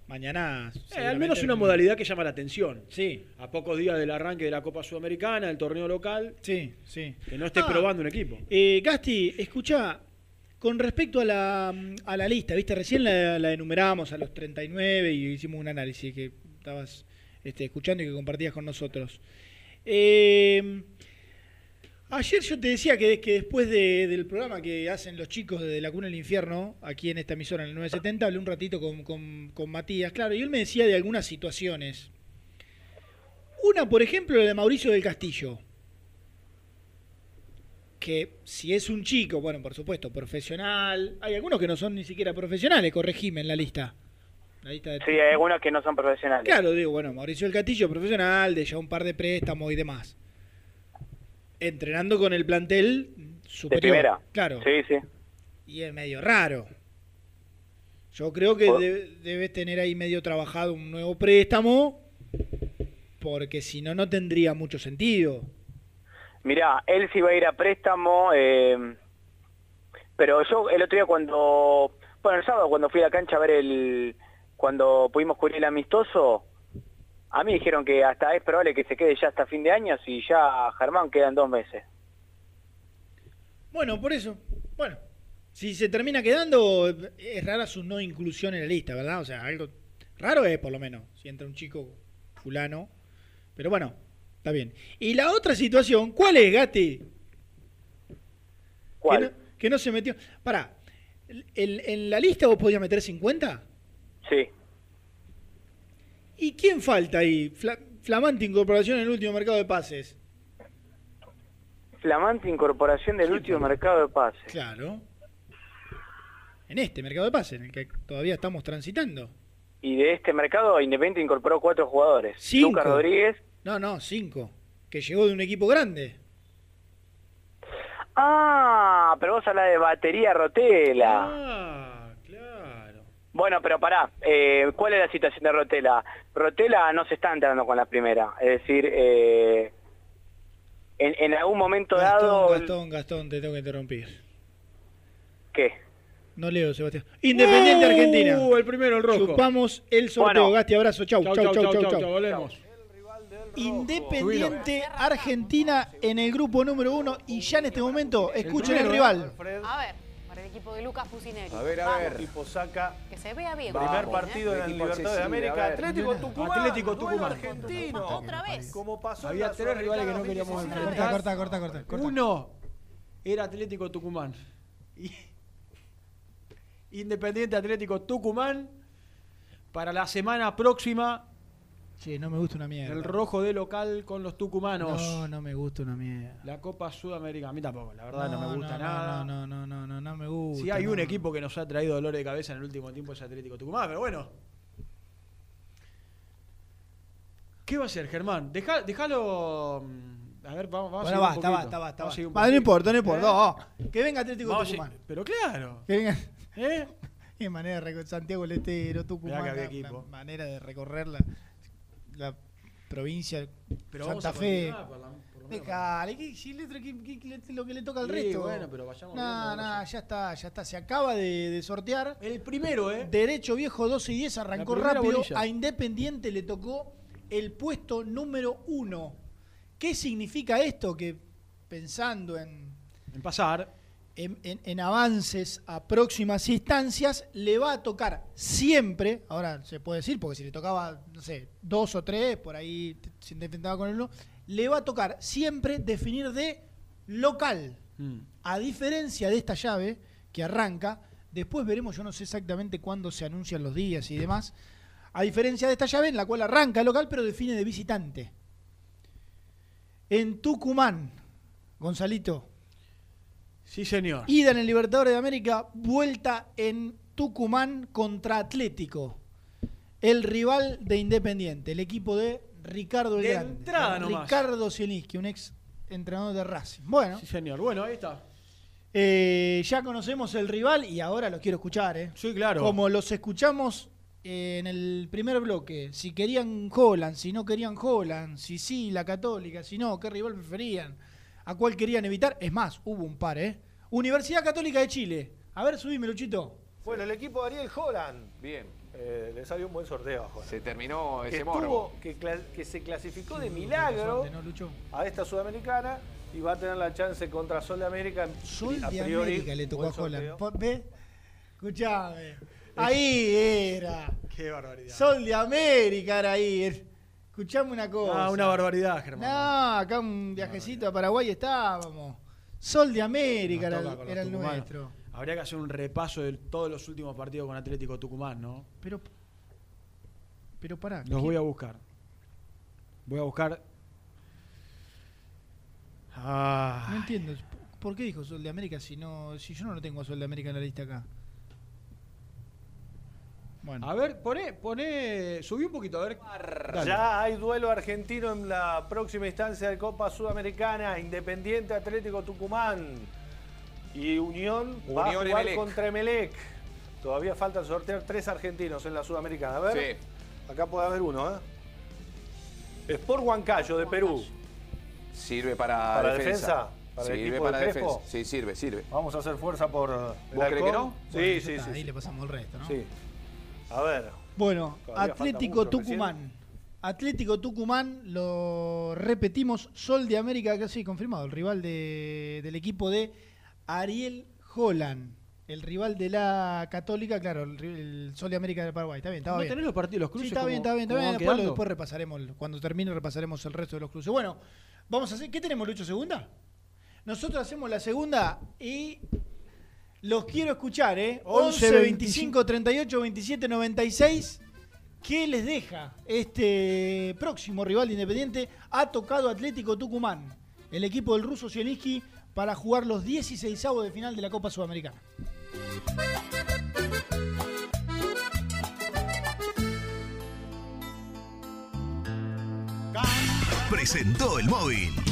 Mañana. Eh, al menos una modalidad que llama la atención. Sí, A pocos días del arranque de la Copa Sudamericana, el torneo local, sí, sí. que no esté Ah. probando un equipo. Eh, Gasti, escucha, con respecto a la, lista, viste, recién la, la enumeramos a los 39 y hicimos un análisis que estabas este, escuchando y que compartías con nosotros. Eh, ayer yo te decía que, después de- del programa que hacen los chicos de La Cuna del Infierno, aquí en esta emisora en el 970, hablé un ratito con, con- con Matías, claro, y él me decía de algunas situaciones. Una, por ejemplo, la de Mauricio del Castillo que si es un chico, bueno, por supuesto, profesional, hay algunos que no son ni siquiera profesionales, corregime en la lista. La lista de Sí, hay algunos que no son profesionales. Claro, digo, bueno, Mauricio del Castillo, profesional, de ya un par de préstamos y demás. Entrenando con el plantel superior. primera. Claro. Sí, sí. Y es medio raro. Yo creo que de- debes tener ahí medio trabajado un nuevo préstamo, porque si no, no tendría mucho sentido. Mirá, él sí va a ir a préstamo, eh, pero yo el otro día cuando, bueno, el sábado cuando fui a la cancha a ver el, cuando pudimos cubrir el amistoso, a mí dijeron que hasta es probable que se quede ya hasta fin de año y ya Germán quedan dos meses. Bueno, por eso. Bueno, si se termina quedando, es rara su no inclusión en la lista, ¿verdad? O sea, algo raro es, por lo menos, si entra un chico fulano. Pero bueno, está bien. Y la otra situación, ¿cuál es, Gati? ¿Cuál? Que no, que no se metió. Pará, ¿el- ¿en la lista vos podías meter 50? Sí. ¿Y quién falta ahí? Fla- flamante incorporación en el último mercado de pases. Flamante incorporación del último mercado de pases. Claro. En este mercado de pases, en el que todavía estamos transitando. Y de este mercado Independiente incorporó cuatro jugadores. Cinco. Lucas Rodríguez. No, no, cinco. Que llegó de un equipo grande. Ah, pero vos hablas de batería Rotela. Ah, claro. Bueno, pero pará, eh, ¿cuál es la situación de Rotela? Rotela no se está entrando con la primera, es decir, eh, en, en algún momento dado... Gastón, Gastón, Gastón, te tengo que interrumpir. ¿Qué? No leo, Sebastián. Independiente Uh, Argentina. el primero, el rojo. Chupamos el sorteo. Bueno. Gasti, abrazo. Chau, chau, chau, chau, chau. volvemos. Independiente Argentina en el grupo número uno. Y ya en este momento, escuchen el, rival. A ver, para el equipo de Lucas Fusinelli. A ver, a ver. Equipo saca. Que se vea bien. Primer Vamos, partido ¿eh? en el Libertadores de América. Atlético Tucumán. Atlético Tucumán. argentino. Otra vez. Como pasó Había tres rivales que no queríamos 2019. enfrentar. Corta, corta, corta, corta. Uno era Atlético Tucumán. Independiente Atlético Tucumán. Para la semana próxima, Che, no me gusta una mierda. el rojo de local con los tucumanos. No, no me gusta una mierda. La Copa Sudamericana. A mí tampoco, la verdad no, me gusta nada. No, no, no, no, no me gusta. Si hay un no. equipo que nos ha traído dolor de cabeza en el último tiempo es Atlético Tucumán, pero bueno. ¿Qué va a hacer, Germán? Deja- déjalo. mm, A ver, vamos, vamos Bueno, a seguir un basta, basta, basta. Va, no importa, no importa. ¿Eh? No, que venga Atlético Vamos Tucumán. Pero claro. Que venga. ¿Eh? Manera de recorrer Santiago del Estero, Tucumán. Manera de recorrer la, provincia Pero Santa Fe. continuar, por la- por menos. Dejale, ¿qué- qué- qué- lo que le toca al Sí, resto. bueno, pero vayamos No, no, ya está, ya está. Se acaba de, de sortear. El primero, ¿eh? Derecho Viejo 12 y 10 arrancó rápido. bolilla. A Independiente le tocó el puesto número uno. ¿Qué significa esto? Que pensando en, En pasar. En, en- en avances a próximas instancias, le va a tocar siempre, ahora se puede decir, porque si le tocaba, no sé, dos o tres, por ahí se intentaba con el uno, le va a tocar siempre definir de local. Mm. A diferencia de esta llave que arranca, después veremos, yo no sé exactamente cuándo se anuncian los días y demás, a diferencia de esta llave en la cual arranca el local pero define de visitante. En Tucumán, Gonzalito, Sí, señor. ida en el Libertadores de América, vuelta en Tucumán contra Atlético, el rival de Independiente, el equipo de Ricardo el De Grande. entrada nomás. Ricardo Zielinski, un ex entrenador de Racing. Bueno, Sí, señor. Bueno, ahí está. eh, ya conocemos el rival y ahora los quiero escuchar, ¿eh? Sí, claro. Como los escuchamos eh, en el primer bloque, si querían Holland, si no querían Holland, si sí, la Católica, si no, qué rival preferían, a cuál querían evitar. Es más, hubo un par, ¿eh? Universidad Católica de Chile. A ver, subime, Luchito. Bueno, el equipo de Ariel Holland. Bien. eh, le salió un buen sorteo a Holland. Se terminó que ese estuvo- morbo. que, que se clasificó de milagro ¿No, Lucho? a esta sudamericana y va a tener la chance contra Sol de América. Sol a de priori, América le tocó a Holland. ¿Ve? Escuchame. Ahí era. Qué barbaridad. Sol de América era ahí. Escuchame una cosa. Ah, una barbaridad, Germán. No, acá un viajecito a Paraguay estábamos. Sol de América era, el- con los era el tucumanos. nuestro. Habría que hacer un repaso de todos los últimos partidos con Atlético Tucumán, ¿no? Pero, pero pará. Los ¿qué- voy a buscar. Voy a buscar. Ah, No entiendo. ¿Por qué dijo Sol de América si no, si yo no lo tengo a Sol de América en la lista acá? Bueno. a ver, poné, poné, subí un poquito, a ver. Dale. Ya hay duelo argentino en la próxima instancia de Copa Sudamericana. Independiente Atlético Tucumán. Y Unión, va a Unión jugar Emelec. contra Emelec. Todavía falta sortear tres argentinos en la Sudamericana. A ver, acá puede haber uno, ¿eh? Sport Huancayo de Perú. Sirve para, ¿Para defensa. defensa? ¿Para el sirve equipo para de defensa. Sí, sirve, sirve. Vamos a hacer fuerza por ¿Vos crees que no? Sí, sí, sí. Ahí sí. le pasamos el resto, ¿no? Sí. A ver. Bueno, Atlético Tucumán. Atlético Tucumán, lo repetimos, Sol de América, casi confirmado, el rival de- del equipo de Ariel Holland, el rival de la Católica, claro, el, Sol de América del Paraguay. Está bien, estaba ¿No bien. los partidos, los Sí, cruces? está bien, está bien, está bien. Después, después repasaremos, cuando termine repasaremos el resto de los cruces. Bueno, vamos a hacer, ¿qué tenemos, Lucho, segunda? Nosotros hacemos la segunda y los quiero escuchar, ¿eh? 11, 25, 38, 27, 96. ¿Qué les deja este próximo rival de Independiente? Ha tocado Atlético Tucumán, el equipo del ruso Zielinski, para jugar los 16 de final de la Copa Sudamericana. Presentó el móvil.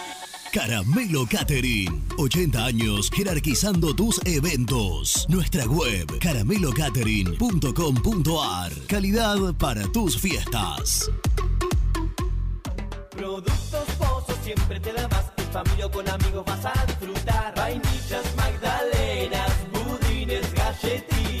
Caramelo Catering. 80 años jerarquizando tus eventos. Nuestra web caramelocatering.com.ar. Calidad para tus fiestas. Productos Pozos siempre te da más. En familia o con amigos vas a disfrutar. Vainillas, magdalenas, budines, galletitas.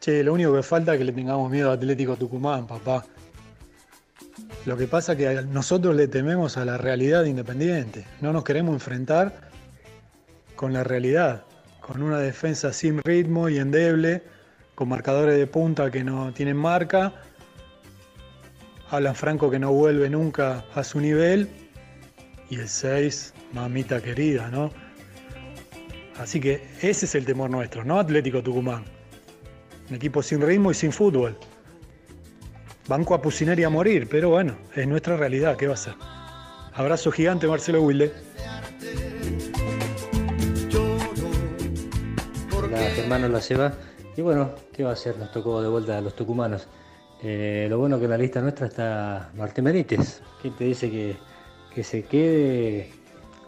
Che, lo único que falta es que le tengamos miedo a Atlético Tucumán, papá. Lo que pasa es que nosotros le tememos a la realidad de Independiente. No nos queremos enfrentar con la realidad, con una defensa sin ritmo y endeble, con marcadores de punta que no tienen marca. Alan Franco que no vuelve nunca a su nivel. Y el 6, mamita querida, ¿no? Así que ese es el temor nuestro, no Atlético Tucumán. Un equipo sin ritmo y sin fútbol. Banco a Pusineri a morir, pero bueno, es nuestra realidad, ¿qué va a ser? Abrazo gigante, Marcelo Wilde. La Germano la lleva. Y bueno, ¿qué va a hacer? Nos tocó de vuelta a los tucumanos. Eh, lo bueno que en la lista nuestra está Martín Benítez. ¿Quién te dice que, que se quede,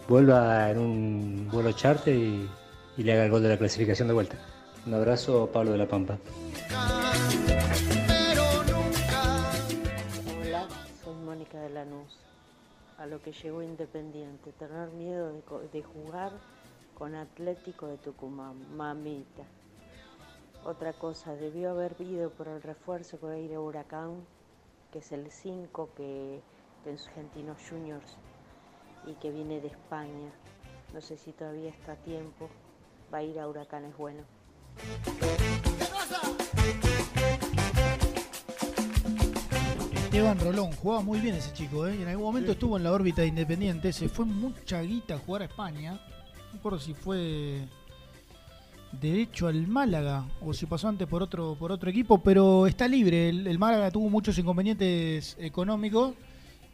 vuelva en un vuelo charter y, y le haga el gol de la clasificación de vuelta? Un abrazo, Pablo de la Pampa. Hola, soy Mónica de Lanús. A lo que llegó Independiente, tener miedo de, jugar con Atlético de Tucumán, mamita. Otra cosa, debió haber ido por el refuerzo que va a ir a Huracán, que es el 5 que de Argentinos Juniors y que viene de España. No sé si todavía está a tiempo. Va a ir a Huracán, es bueno. Esteban Rolón, jugaba muy bien ese chico, ¿eh? En algún momento estuvo en la órbita de Independiente, se fue mucha guita a jugar a España. No recuerdo si fue derecho al Málaga o si pasó antes por otro, por otro equipo, pero está libre. El, el Málaga tuvo muchos inconvenientes económicos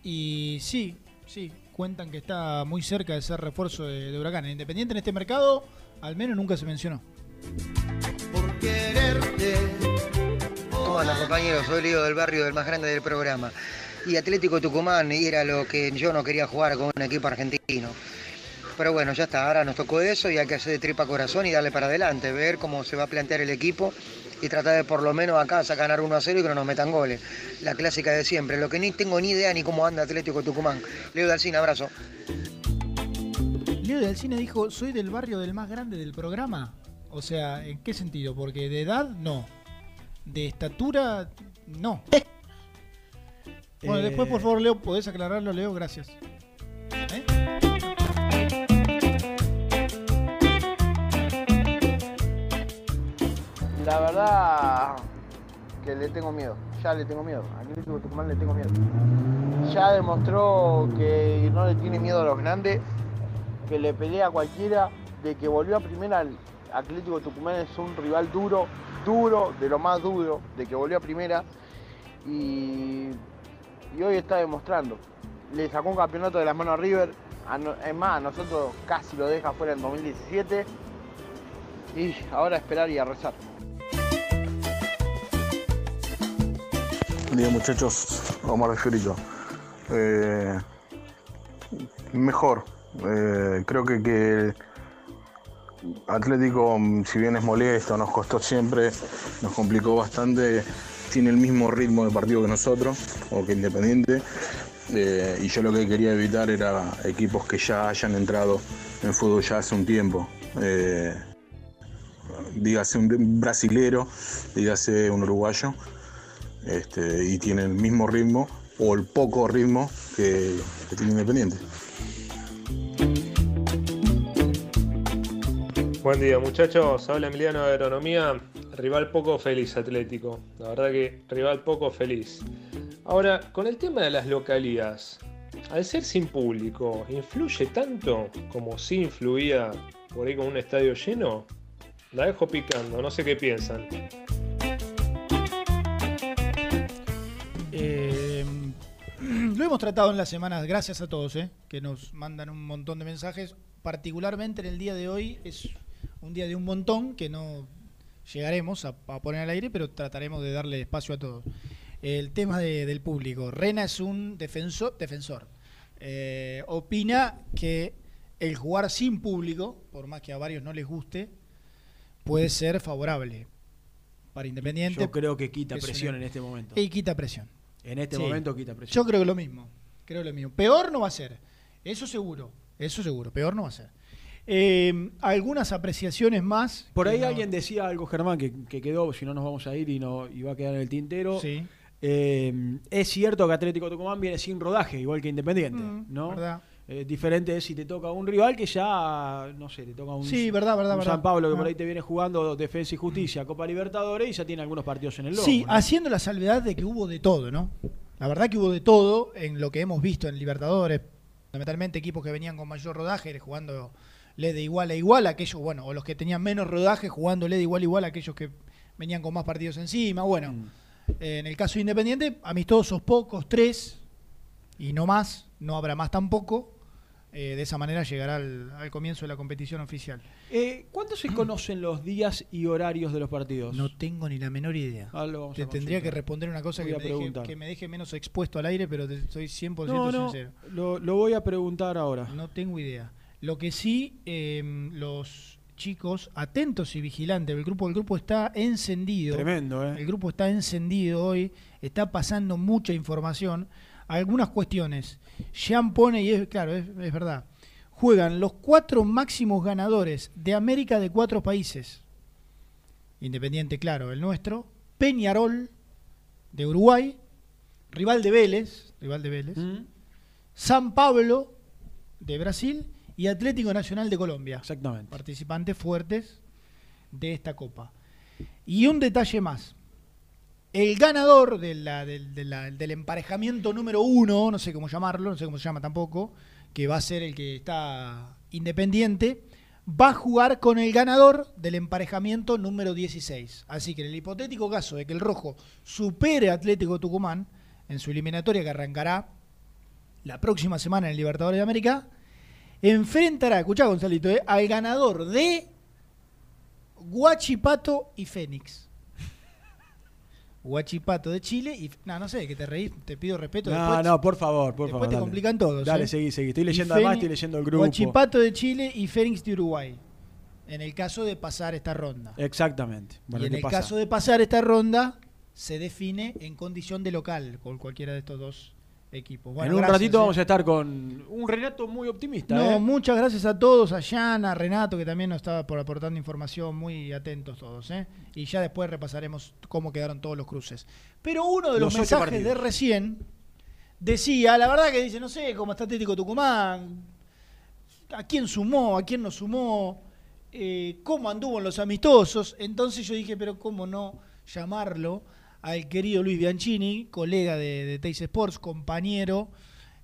y sí, sí, cuentan que está muy cerca de ser refuerzo de, de Huracán. En Independiente en este mercado, al menos nunca se mencionó. Quererte. ¿Cómo andan compañeros? Soy Leo del barrio del más grande del programa. Y Atlético Tucumán era lo que yo no quería jugar con un equipo argentino. Pero bueno, ya está, ahora nos tocó eso y hay que hacer de tripa corazón y darle para adelante, ver cómo se va a plantear el equipo y tratar de por lo menos acá sacar ganar 1 a 0 y que no nos metan goles. La clásica de siempre, lo que ni tengo ni idea ni cómo anda Atlético Tucumán. Leo del Cine, abrazo. Leo del Cine dijo, soy del barrio del más grande del programa. O sea, ¿en qué sentido? Porque de edad, no. De estatura, no. Bueno, Eh, después, por favor, Leo, ¿podés aclararlo, Leo? Gracias. La verdad que le tengo miedo, ya le tengo miedo. A Atlético Tucumán le tengo miedo. Ya demostró que no le tiene miedo a los grandes, que le pelea a cualquiera, de que volvió a primera al Atlético Tucumán es un rival duro, duro, de lo más duro, de que volvió a primera y, hoy está demostrando. Le sacó un campeonato de las manos a River, es más, a nosotros casi lo deja fuera en 2017 y ahora a esperar y a rezar. Buen día muchachos, Omar de Fiorito. Eh, mejor, Eh, creo que, que Atlético, mm, si bien es molesto, nos costó siempre, nos complicó bastante, tiene el mismo ritmo de partido que nosotros, o que Independiente, Eh, y yo lo que quería evitar era equipos que ya hayan entrado en fútbol ya hace un tiempo. Eh, dígase un brasilero, dígase un uruguayo, este, y tiene el mismo ritmo o el poco ritmo que, que tiene Independiente. Buen día muchachos, habla Emiliano de Agronomía, rival poco feliz Atlético, la verdad que rival poco feliz. Ahora, con el tema de las localías, al ser sin público, ¿influye tanto como si influía por ahí con un estadio lleno? La dejo picando, no sé qué piensan. Eh, lo hemos tratado en las semanas, gracias a todos, eh, que nos mandan un montón de mensajes. Particularmente en el día de hoy es un día de un montón que no llegaremos a, a poner al aire, pero trataremos de darle espacio a todos. El tema de- del público. Rena es un defensor. defensor. Eh, opina que el jugar sin público, por más que a varios no les guste, puede ser favorable para Independiente. Yo creo que quita es presión en este momento. Y quita presión. En este Sí. momento quita presión. Yo creo que lo mismo. Creo lo mismo. Peor no va a ser. Eso seguro. Eso seguro. Peor no va a ser. Eh, algunas apreciaciones más. Por ahí no- alguien decía algo, Germán, que, que quedó, si no nos vamos a ir y no y va a quedar en el tintero. Sí. Eh, es cierto que Atlético Tucumán viene sin rodaje, igual que Independiente, Mm, ¿no? verdad. Eh, diferente es si te toca un rival que ya, no sé, te toca un, Sí, verdad, verdad, un verdad. San Pablo que por Ah. ahí te viene jugando Defensa y Justicia, Copa Libertadores y ya tiene algunos partidos en el lomo. Sí, ¿no? haciendo la salvedad de que hubo de todo, ¿no? La verdad que hubo de todo en lo que hemos visto en Libertadores. Fundamentalmente equipos que venían con mayor rodaje, jugando de igual a igual, aquellos, bueno, o los que tenían menos rodaje, jugándole de igual a igual a aquellos que venían con más partidos encima. Bueno, Mm. eh, en el caso de Independiente, amistosos pocos, tres, y no más, no habrá más tampoco. Eh, de esa manera llegará al, al comienzo de la competición oficial. Eh, ¿Cuándo se conocen los días y horarios de los partidos? No tengo ni la menor idea. Ah, Te a tendría que responder una cosa que a me, deje, que me deje menos expuesto al aire, pero te soy 100% No, no, sincero. lo, lo voy a preguntar ahora. No tengo idea. Lo que sí, eh, los chicos atentos y vigilantes, el grupo, el grupo está encendido. Tremendo, ¿eh? El grupo está encendido hoy, está pasando mucha información. Algunas cuestiones. Jean pone, y es claro, es, es verdad. Juegan los cuatro máximos ganadores de América de cuatro países. Independiente, claro, el nuestro. Peñarol, de Uruguay. Rival de Vélez, rival de Vélez. San Pablo, de Brasil. Y Atlético Nacional de Colombia. Exactamente. Participantes fuertes de esta copa. Y un detalle más. El ganador de la- del, de la- del emparejamiento número uno, no sé cómo llamarlo, no sé cómo se llama tampoco, que va a ser el que está independiente, va a jugar con el ganador del emparejamiento número 16. Así que en el hipotético caso de que el rojo supere a Atlético Tucumán en su eliminatoria que arrancará la próxima semana en el Libertadores de América, enfrentará, escuchá Gonzalito, eh, al ganador de Guachipato y Fénix. Guachipato de Chile y no, no sé, que te reís, te pido respeto. No, después, no, por favor, por después favor. te dale. complican todos. Dale, ¿eh? seguí, seguí. Estoy leyendo además, estoy leyendo el grupo. Guachipato de Chile y Fénix de Uruguay. En el caso de pasar esta ronda. Exactamente. Bueno, y en ¿qué el pasa? caso de pasar esta ronda, se define en condición de local con cualquiera de estos dos Bueno, en un gracias, ratito ¿eh? vamos a estar con un Renato muy optimista. No, ¿eh? muchas gracias a todos, a Yana, a Renato, que también nos estaba por aportando información, muy atentos todos, ¿eh? Y ya después repasaremos cómo quedaron todos los cruces. Pero uno de los, mensajes de recién decía, la verdad que dice, no sé, cómo está Atlético Tucumán, a quién sumó, a quién no sumó, eh, cómo anduvo en los amistosos. Entonces yo dije, pero cómo no llamarlo al querido Luis Bianchini, colega de, de Teis Sports, compañero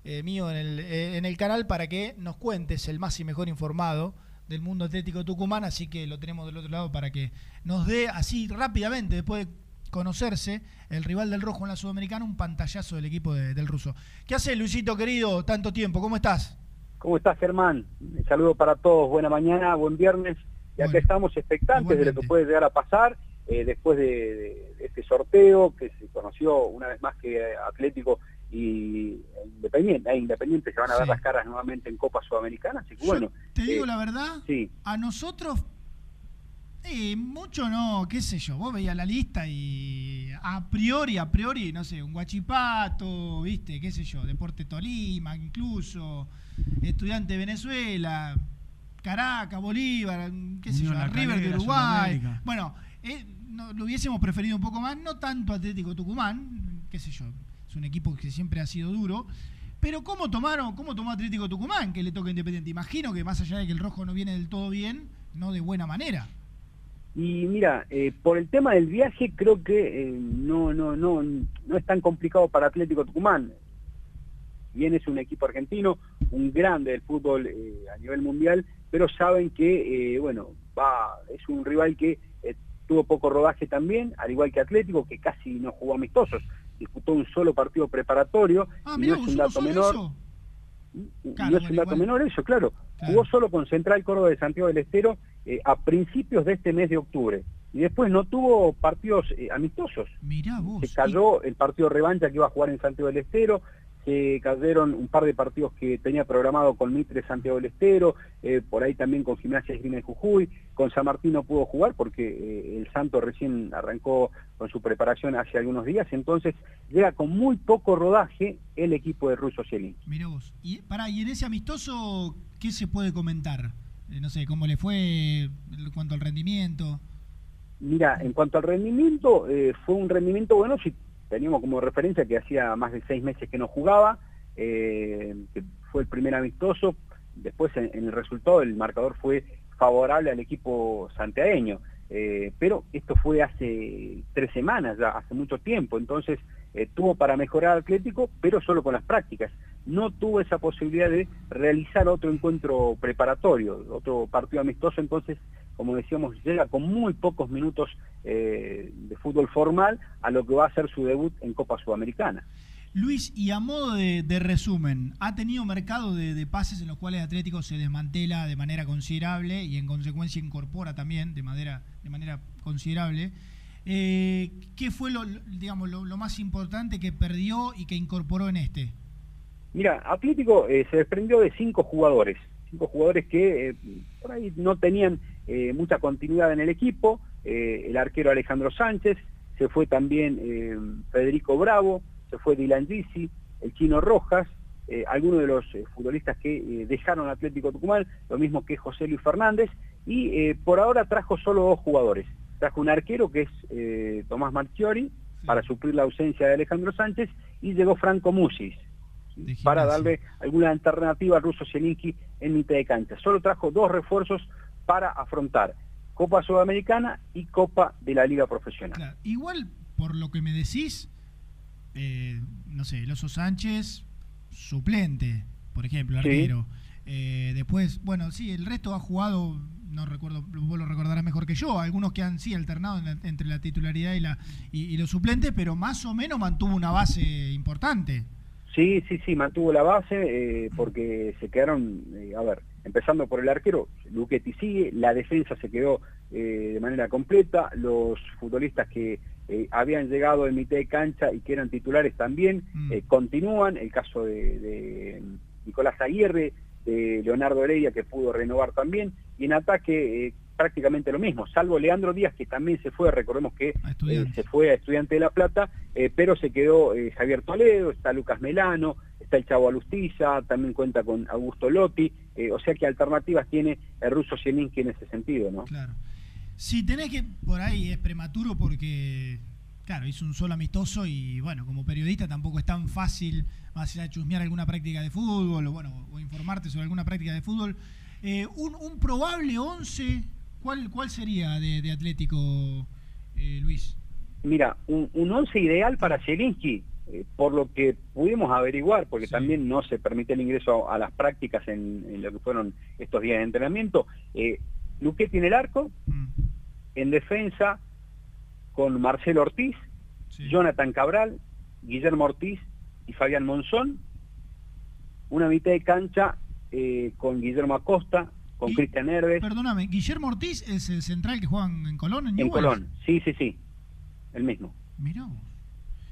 eh, mío en el, eh, en el canal, para que nos cuentes el más y mejor informado del mundo atlético Tucumán. Así que lo tenemos del otro lado para que nos dé así rápidamente, después de conocerse, el rival del rojo en la Sudamericana, un pantallazo del equipo de- del ruso. ¿Qué hace Luisito querido? Tanto tiempo, ¿cómo estás? ¿Cómo estás, Germán? Un saludo para todos. Buena mañana, buen viernes. Y acá estamos expectantes de lo que puede llegar a pasar eh, después de, este sorteo que se conoció una vez más que Atlético y Independiente, eh, Independiente se van a ver Sí. las caras nuevamente en Copa Sudamericana. Así que bueno, Te digo eh, la verdad, sí. a nosotros, eh, mucho no, qué sé yo, vos veías la lista y a priori, a priori, no sé, un guachipato, viste, qué sé yo, Deporte Tolima, incluso, Estudiante de Venezuela, Caracas, Bolívar, qué sé Unión yo, River de Uruguay. Bueno, eh, no- lo hubiésemos preferido un poco más, no tanto Atlético Tucumán, qué sé yo, es un equipo que siempre ha sido duro. Pero ¿cómo tomaron, cómo tomó Atlético Tucumán que le toca Independiente? Imagino que más allá de que el rojo no viene del todo bien, no de buena manera. Y mira, eh, por el tema del viaje creo que eh, no, no, no, no es tan complicado para Atlético Tucumán. Bien es un equipo argentino, un grande del fútbol eh, a nivel mundial, pero saben que, bueno, va, es un rival que tuvo poco rodaje también, al igual que Atlético, que casi no jugó amistosos, disputó un solo partido preparatorio, Ah, y mirá, no es un ¿uno dato menor. eso? Y Claro, no es un dato igual. menor eso, claro. Claro. Jugó solo con Central Córdoba de Santiago del Estero eh, a principios de este mes de octubre. Y después no tuvo partidos eh, amistosos. Mirá vos. Se cayó el partido revancha que iba a jugar en Santiago del Estero, se cayeron un par de partidos que tenía programado con Mitre Santiago del Estero, eh, por ahí también con Gimnasia Esgrima de Jujuy, con San Martín no pudo jugar porque eh, el Santo recién arrancó con su preparación hace algunos días, entonces llega con muy poco rodaje el equipo de Russo Cielin. Mirá vos. Y, pará, y en ese amistoso, ¿qué se puede comentar? Eh, no sé, ¿cómo le fue en cuanto al rendimiento? Mira, en cuanto al rendimiento, eh, fue un rendimiento bueno, si teníamos como referencia que hacía más de seis meses que no jugaba, eh, que fue el primer amistoso, después en, el resultado el marcador fue favorable al equipo santiagueño, eh, pero esto fue hace tres semanas, ya hace mucho tiempo, entonces eh, tuvo para mejorar Atlético, pero solo con las prácticas. No tuvo esa posibilidad de realizar otro encuentro preparatorio, otro partido amistoso, entonces, como decíamos, llega con muy pocos minutos eh, de fútbol formal a lo que va a ser su debut en Copa Sudamericana. Luis, y a modo de, de resumen, ¿ha tenido mercado de, de pases en los cuales Atlético se desmantela de manera considerable y en consecuencia incorpora también de manera, de manera considerable? Eh, ¿Qué fue lo, digamos, lo, lo más importante que perdió y que incorporó en este? Mira, Atlético eh, se desprendió de cinco jugadores, cinco jugadores que eh, por ahí no tenían eh, mucha continuidad en el equipo, eh, el arquero Alejandro Sánchez, se fue también eh, Federico Bravo, se fue Dylan Gisi, el Chino Rojas, algunos de los futbolistas que dejaron Atlético Tucumán, lo mismo que José Luis Fernández, y por ahora trajo solo dos jugadores. Trajo un arquero que es Tomás Marchiori, para suplir la ausencia de Alejandro Sánchez, y llegó Franco Musis, para darle alguna alternativa al ruso Zielinski en mitad de cancha. Solo trajo dos refuerzos para afrontar Copa Sudamericana y Copa de la Liga Profesional. Claro, igual, por lo que me decís, eh, no sé, el Oso Sánchez, suplente, por ejemplo, Sí. arquero. Eh, después, bueno, sí, el resto ha jugado, no recuerdo, vos lo recordarás mejor que yo, algunos que han sí alternado en la- entre la titularidad y, la, y, y los suplentes, pero más o menos mantuvo una base importante. Sí, sí, sí, mantuvo la base eh, porque se quedaron, eh, a ver, empezando por el arquero, Luchetti sigue, la defensa se quedó eh, de manera completa, los futbolistas que eh, habían llegado en mitad de cancha y que eran titulares también, eh, continúan, el caso de, de Nicolás Aguirre, de Leonardo Heredia que pudo renovar también, y en ataque prácticamente lo mismo, salvo Leandro Díaz que también se fue, recordemos que eh, se fue a Estudiante de La Plata, eh, pero se quedó eh, Javier Toledo, está Lucas Melano, está el Chavo Alustiza, también cuenta con Augusto Lotti, o sea que alternativas tiene el ruso Zielinski en ese sentido, ¿no? Claro. Si tenés que, por ahí es prematuro porque, claro, hizo un solo amistoso y, bueno, como periodista tampoco es tan fácil, más allá de chusmear alguna práctica de fútbol o, bueno, o informarte sobre alguna práctica de fútbol. Un, un probable 11, ¿cuál, cuál sería de, de Atlético, eh, Luis? Mira, un, un once ideal para Zielinski, eh, por lo que pudimos averiguar, porque también no se permite el ingreso a, a las prácticas en, en lo que fueron estos días de entrenamiento, eh, Luquetti en el arco, en defensa con Marcelo Ortiz, Jonathan Cabral, Guillermo Ortiz y Fabián Monzón, una mitad de cancha eh, con Guillermo Acosta, con Cristian Herves, Perdóname, Guillermo Ortiz es el central que juega en Colón, en en? Colón, sí, sí, sí, el mismo, Mirá.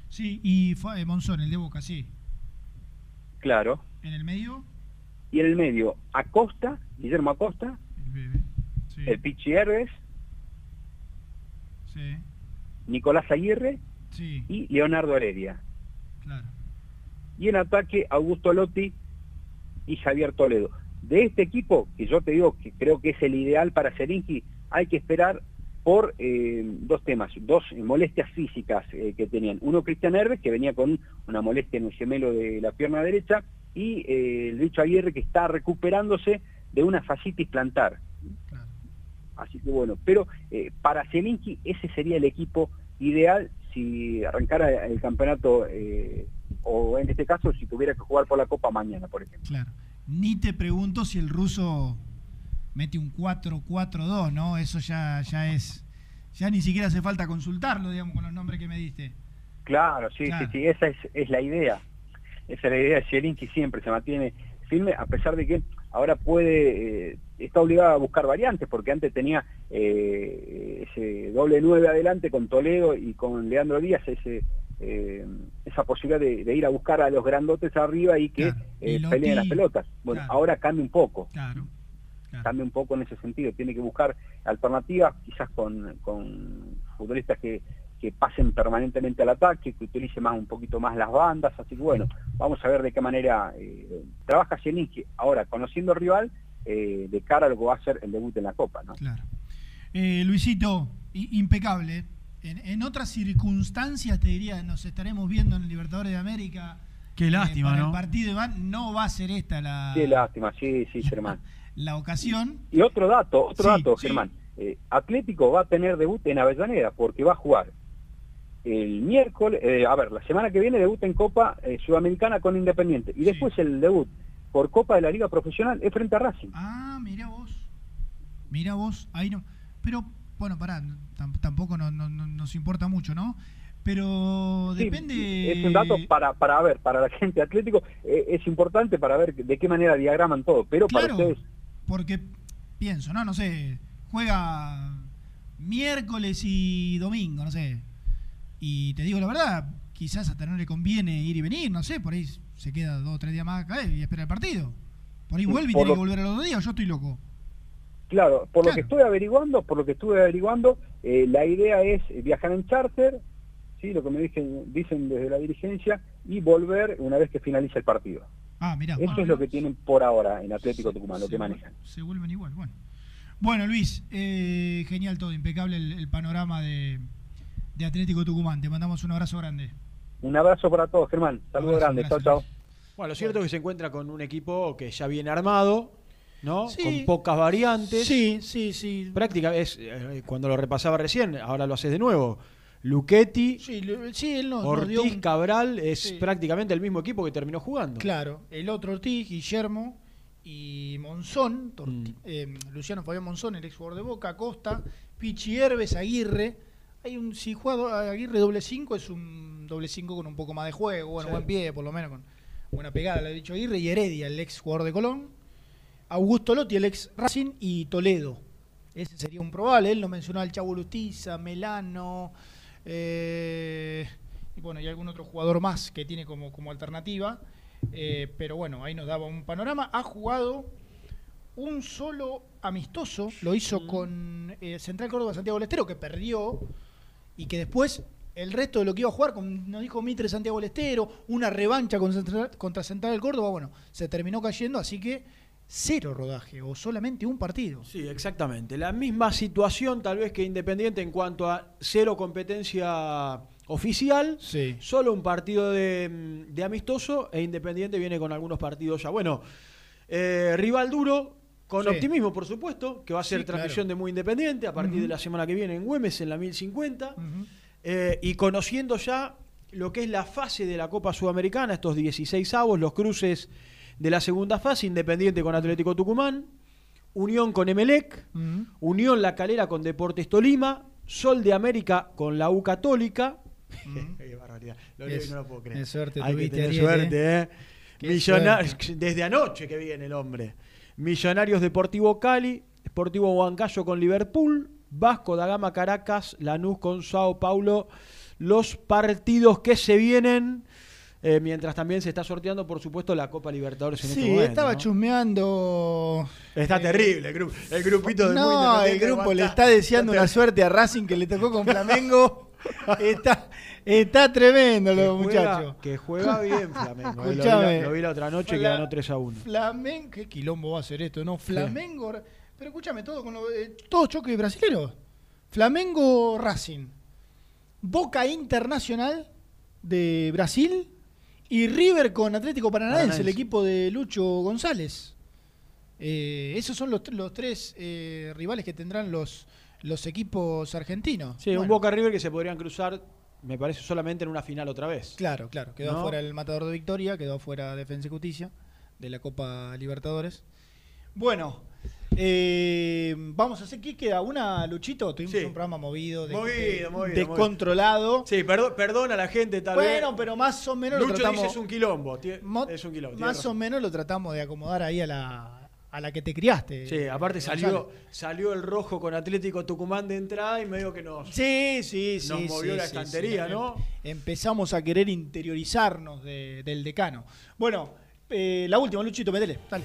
Sí, y fue eh, Monzón, el de Boca, sí. claro. En el medio, Y en el medio, Acosta, Guillermo Acosta, el Pichi Herves, sí, Nicolás Aguirre sí, y Leonardo Heredia. claro. Y en ataque, Augusto Lotti y Javier Toledo. De este equipo, que yo te digo que creo que es el ideal para Zielinski, hay que esperar por eh, dos temas, dos molestias físicas eh, que tenían. Uno, Cristian Herves, que venía con una molestia en el gemelo de la pierna derecha, y eh, el Lucho Aguirre, que está recuperándose de una fascitis plantar. Así que bueno, pero para Zielinski ese sería el equipo ideal si arrancara el campeonato, o en este caso si tuviera que jugar por la Copa mañana, por ejemplo. Claro. Ni te pregunto si el ruso mete un 4-4-2, ¿no? Eso ya, ya es. Ya ni siquiera hace falta consultarlo, digamos, con los nombres que me diste. Claro, sí, Claro. sí, sí, esa es, es la idea. Esa es la idea de Zielinski siempre se mantiene firme, a pesar de que ahora puede, eh, está obligado a buscar variantes, porque antes tenía eh, ese doble nueve adelante con Toledo y con Leandro Díaz, ese eh, esa posibilidad de, de ir a buscar a los grandotes arriba y que eh, Y peleen las pelotas. Bueno, claro. ahora cambia un poco. Claro. Cambia un poco en ese sentido. Tiene que buscar alternativas, quizás con, con futbolistas que, que pasen permanentemente al ataque, que utilice más un poquito más las bandas. Así que bueno, vamos a ver de qué manera eh, trabaja Zielinski. Ahora, conociendo al rival, eh, de cara a lo que va a ser el debut en la Copa, ¿no? Claro. Eh, Luisito, impecable. En, en otras circunstancias, te diría, nos estaremos viendo en el Libertadores de América. Qué lástima, para ¿no? El partido Iván no va a ser esta la, Qué lástima, sí, sí, Germán. la ocasión. Y otro dato, otro Sí, dato, sí. Germán. Eh, Atlético va a tener debut en Avellaneda porque va a jugar el miércoles, eh, a ver, la semana que viene debut en Copa eh, Sudamericana con Independiente y después el debut por Copa de la Liga Profesional es frente a Racing. Ah, mira vos. Mira vos. Ahí no. Pero, bueno, pará, tam- tampoco no- no- no- nos importa mucho, ¿no? Pero Sí, depende. Es un dato para, para ver, para la gente Atlético, eh, es importante para ver de qué manera diagraman todo, pero para ustedes Porque pienso, ¿no? No sé, juega miércoles y domingo, no sé. Y te digo la verdad, quizás hasta no le conviene ir y venir, no sé, por ahí se queda dos o tres días más acá y espera el partido. Por ahí vuelve y por tiene lo- que volver a los dos días, yo estoy loco. Claro, por lo que estuve averiguando, por lo que estuve averiguando, eh, la idea es viajar en charter, sí, lo que me dicen, dicen desde la dirigencia, y volver una vez que finalice el partido. Ah, mira. Eso es lo que tienen por ahora en Atlético Tucumán, lo que manejan. Se vuelven igual, bueno. Bueno, Luis, eh, genial todo, impecable el, el panorama de, de Atlético Tucumán. Te mandamos un abrazo grande. Un abrazo para todos, Germán. Saludos grandes. Chao, chao. Bueno, lo cierto es que se encuentra con un equipo que ya viene armado, ¿no? Sí. Con pocas variantes. Sí, sí, sí. Práctica es eh, cuando lo repasaba recién, ahora lo haces de nuevo. Luchetti, Sí, lo- sí, él nos, nos Ortiz, dio un- Cabral es Sí. prácticamente el mismo equipo que terminó jugando. Claro, el otro Ortiz, Guillermo y Monzón, Mm. eh, Luciano Fabián Monzón, el ex jugador de Boca, Costa, Pichi Herbes, Aguirre. Hay un, si juega Aguirre doble 5 es un doble 5 con un poco más de juego, bueno, Sí. buen pie, por lo menos con buena pegada, le he dicho Aguirre, y Heredia, el ex jugador de Colón, Augusto Lotti, el ex Racing, y Toledo. Ese sería un probable, él lo mencionó al Chavo Lustiza, Melano, Eh, y bueno, y algún otro jugador más que tiene como, como alternativa. Eh, pero bueno, ahí nos daba un panorama. Ha jugado un solo amistoso, lo hizo con eh, Central Córdoba Santiago del Estero, que perdió y que después el resto de lo que iba a jugar, con, nos dijo Mitre Santiago del Estero, una revancha con Central- contra Central del Córdoba, bueno, se terminó cayendo, así que cero rodaje o solamente un partido. Sí, exactamente. La misma situación tal vez que Independiente en cuanto a cero competencia oficial, solo un partido de, de amistoso e Independiente viene con algunos partidos ya. Bueno, eh, rival duro, con Sí. optimismo por supuesto, que va a ser Sí, transmisión claro. de Muy Independiente a partir de la semana que viene en Güemes, en la 1050, eh, y conociendo ya lo que es la fase de la Copa Sudamericana, estos 16 avos, los cruces de la segunda fase, Independiente con Atlético Tucumán, Unión con Emelec, Unión La Calera con Deportes Tolima, Sol de América con la U Católica. Qué barbaridad. Lo leo y Es- no lo puedo creer. qué suerte Hay que tener suerte, ¿eh? Qué Millona- suerte. Desde anoche que viene el hombre. Millonarios Deportivo Cali, Deportivo Huancayo con Liverpool, Vasco da Gama Caracas, Lanús con Sao Paulo. Los partidos que se vienen. Eh, mientras también se está sorteando, por supuesto, la Copa Libertadores en este Sí, momento. estaba ¿no? chusmeando. Está terrible el, grupo el grupito de Muy No, el Independiente, grupo le está deseando Está una suerte a Racing que le tocó con Flamengo. está, está tremendo los Que juega- muchachos. Que juega bien Flamengo. eh, lo, vi la, lo vi la otra noche que Fla- ganó 3 a 1. Flamengo, qué quilombo va a ser esto, ¿no? Flamengo, pero escúchame, todo con lo, eh, todo choque brasilero. Flamengo Racing, Boca Internacional de Brasil y River con Atlético Paranaense, Paranaense. el equipo de Lucho González. Eh, esos son los, los tres eh, rivales que tendrán los, los equipos argentinos. Sí, un Boca River que se podrían cruzar, me parece, solamente en una final otra vez. Claro, claro. Quedó ¿No? afuera el Matador de Victoria, quedó afuera Defensa y Justicia de la Copa Libertadores. Bueno, eh, vamos a hacer, ¿qué queda? ¿Una, Luchito? Tuvimos un programa movido, de- Movido, de- movido, descontrolado. Sí, perdo- perdona a la gente tal vez. Bueno, pero más o menos lo Lucho tratamos... dice es un quilombo. mo- es un quilombo. Más razón. o menos lo tratamos de acomodar ahí a la, a la que te criaste. Sí, aparte salió, salió el rojo con Atlético Tucumán de entrada y medio que nos, Sí, sí, sí. nos sí, movió la estantería, sí. ¿no? Empezamos a querer interiorizarnos de- del decano. Bueno, eh, la última, Luchito, metele. Dale.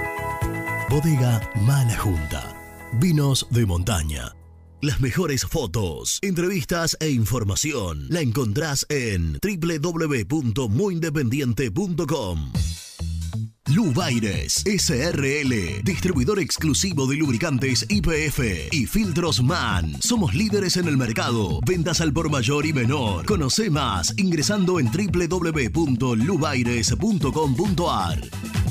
Bodega Mala Junta. Vinos de montaña. Las mejores fotos, entrevistas e información la encontrás en www.muyindependiente.com. Lubaires SRL, distribuidor exclusivo de lubricantes IPF y filtros MAN. Somos líderes en el mercado. Ventas al por mayor y menor. Conoce más ingresando en www.lubaires.com.ar.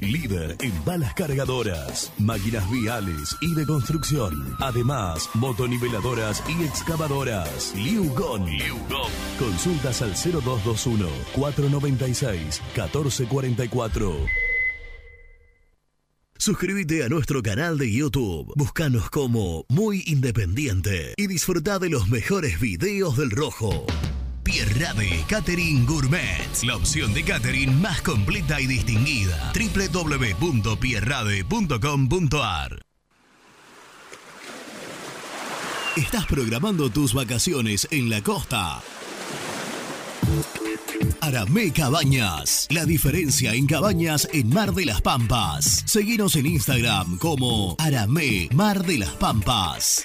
Líder en balas cargadoras, máquinas viales y de construcción. Además, motoniveladoras y excavadoras. Liugon. Consultas al 0221 496 1444. Suscríbete a nuestro canal de YouTube. Búscanos como Muy Independiente y disfruta de los mejores videos del Rojo. Pierrade Catering Gourmet, la opción de catering más completa y distinguida. www.pierrade.com.ar ¿Estás programando tus vacaciones en la costa? Aramé Cabañas. La diferencia en cabañas en Mar de las Pampas. Seguinos en Instagram como Aramé Mar de las Pampas.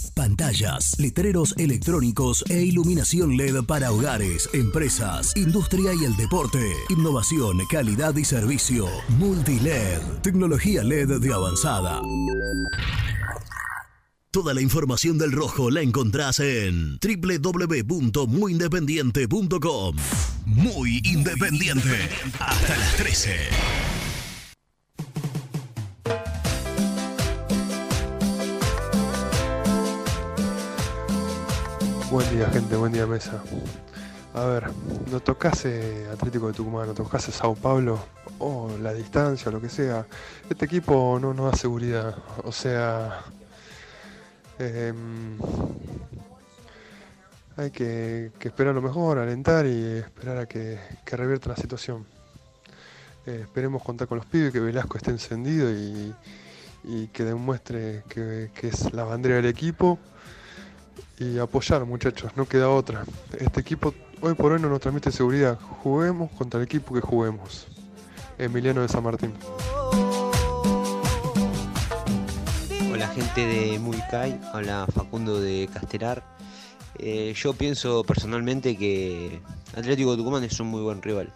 Pantallas, letreros electrónicos e iluminación LED para hogares, empresas, industria y el deporte. Innovación, calidad y servicio. Multiled, tecnología LED de avanzada. Toda la información del rojo la encontrás en www.muyindependiente.com. Muy independiente. Hasta las 13. Buen día, gente, buen día, mesa. A ver, no tocase Atlético de Tucumán, no tocase Sao Paulo, o la distancia, lo que sea. Este equipo no nos da seguridad. O sea, em, hay que, que esperar lo mejor, alentar y esperar a que, que revierta la situación. Eh, esperemos contar con los pibes, que Velasco esté encendido y, y que demuestre que, que es la bandera del equipo y apoyar muchachos, no queda otra. Este equipo hoy por hoy no nos transmite seguridad. Juguemos contra el equipo que juguemos. Emiliano de San Martín. Hola gente de Muicay, hola Facundo de Castelar. Eh, yo pienso personalmente que Atlético Tucumán es un muy buen rival.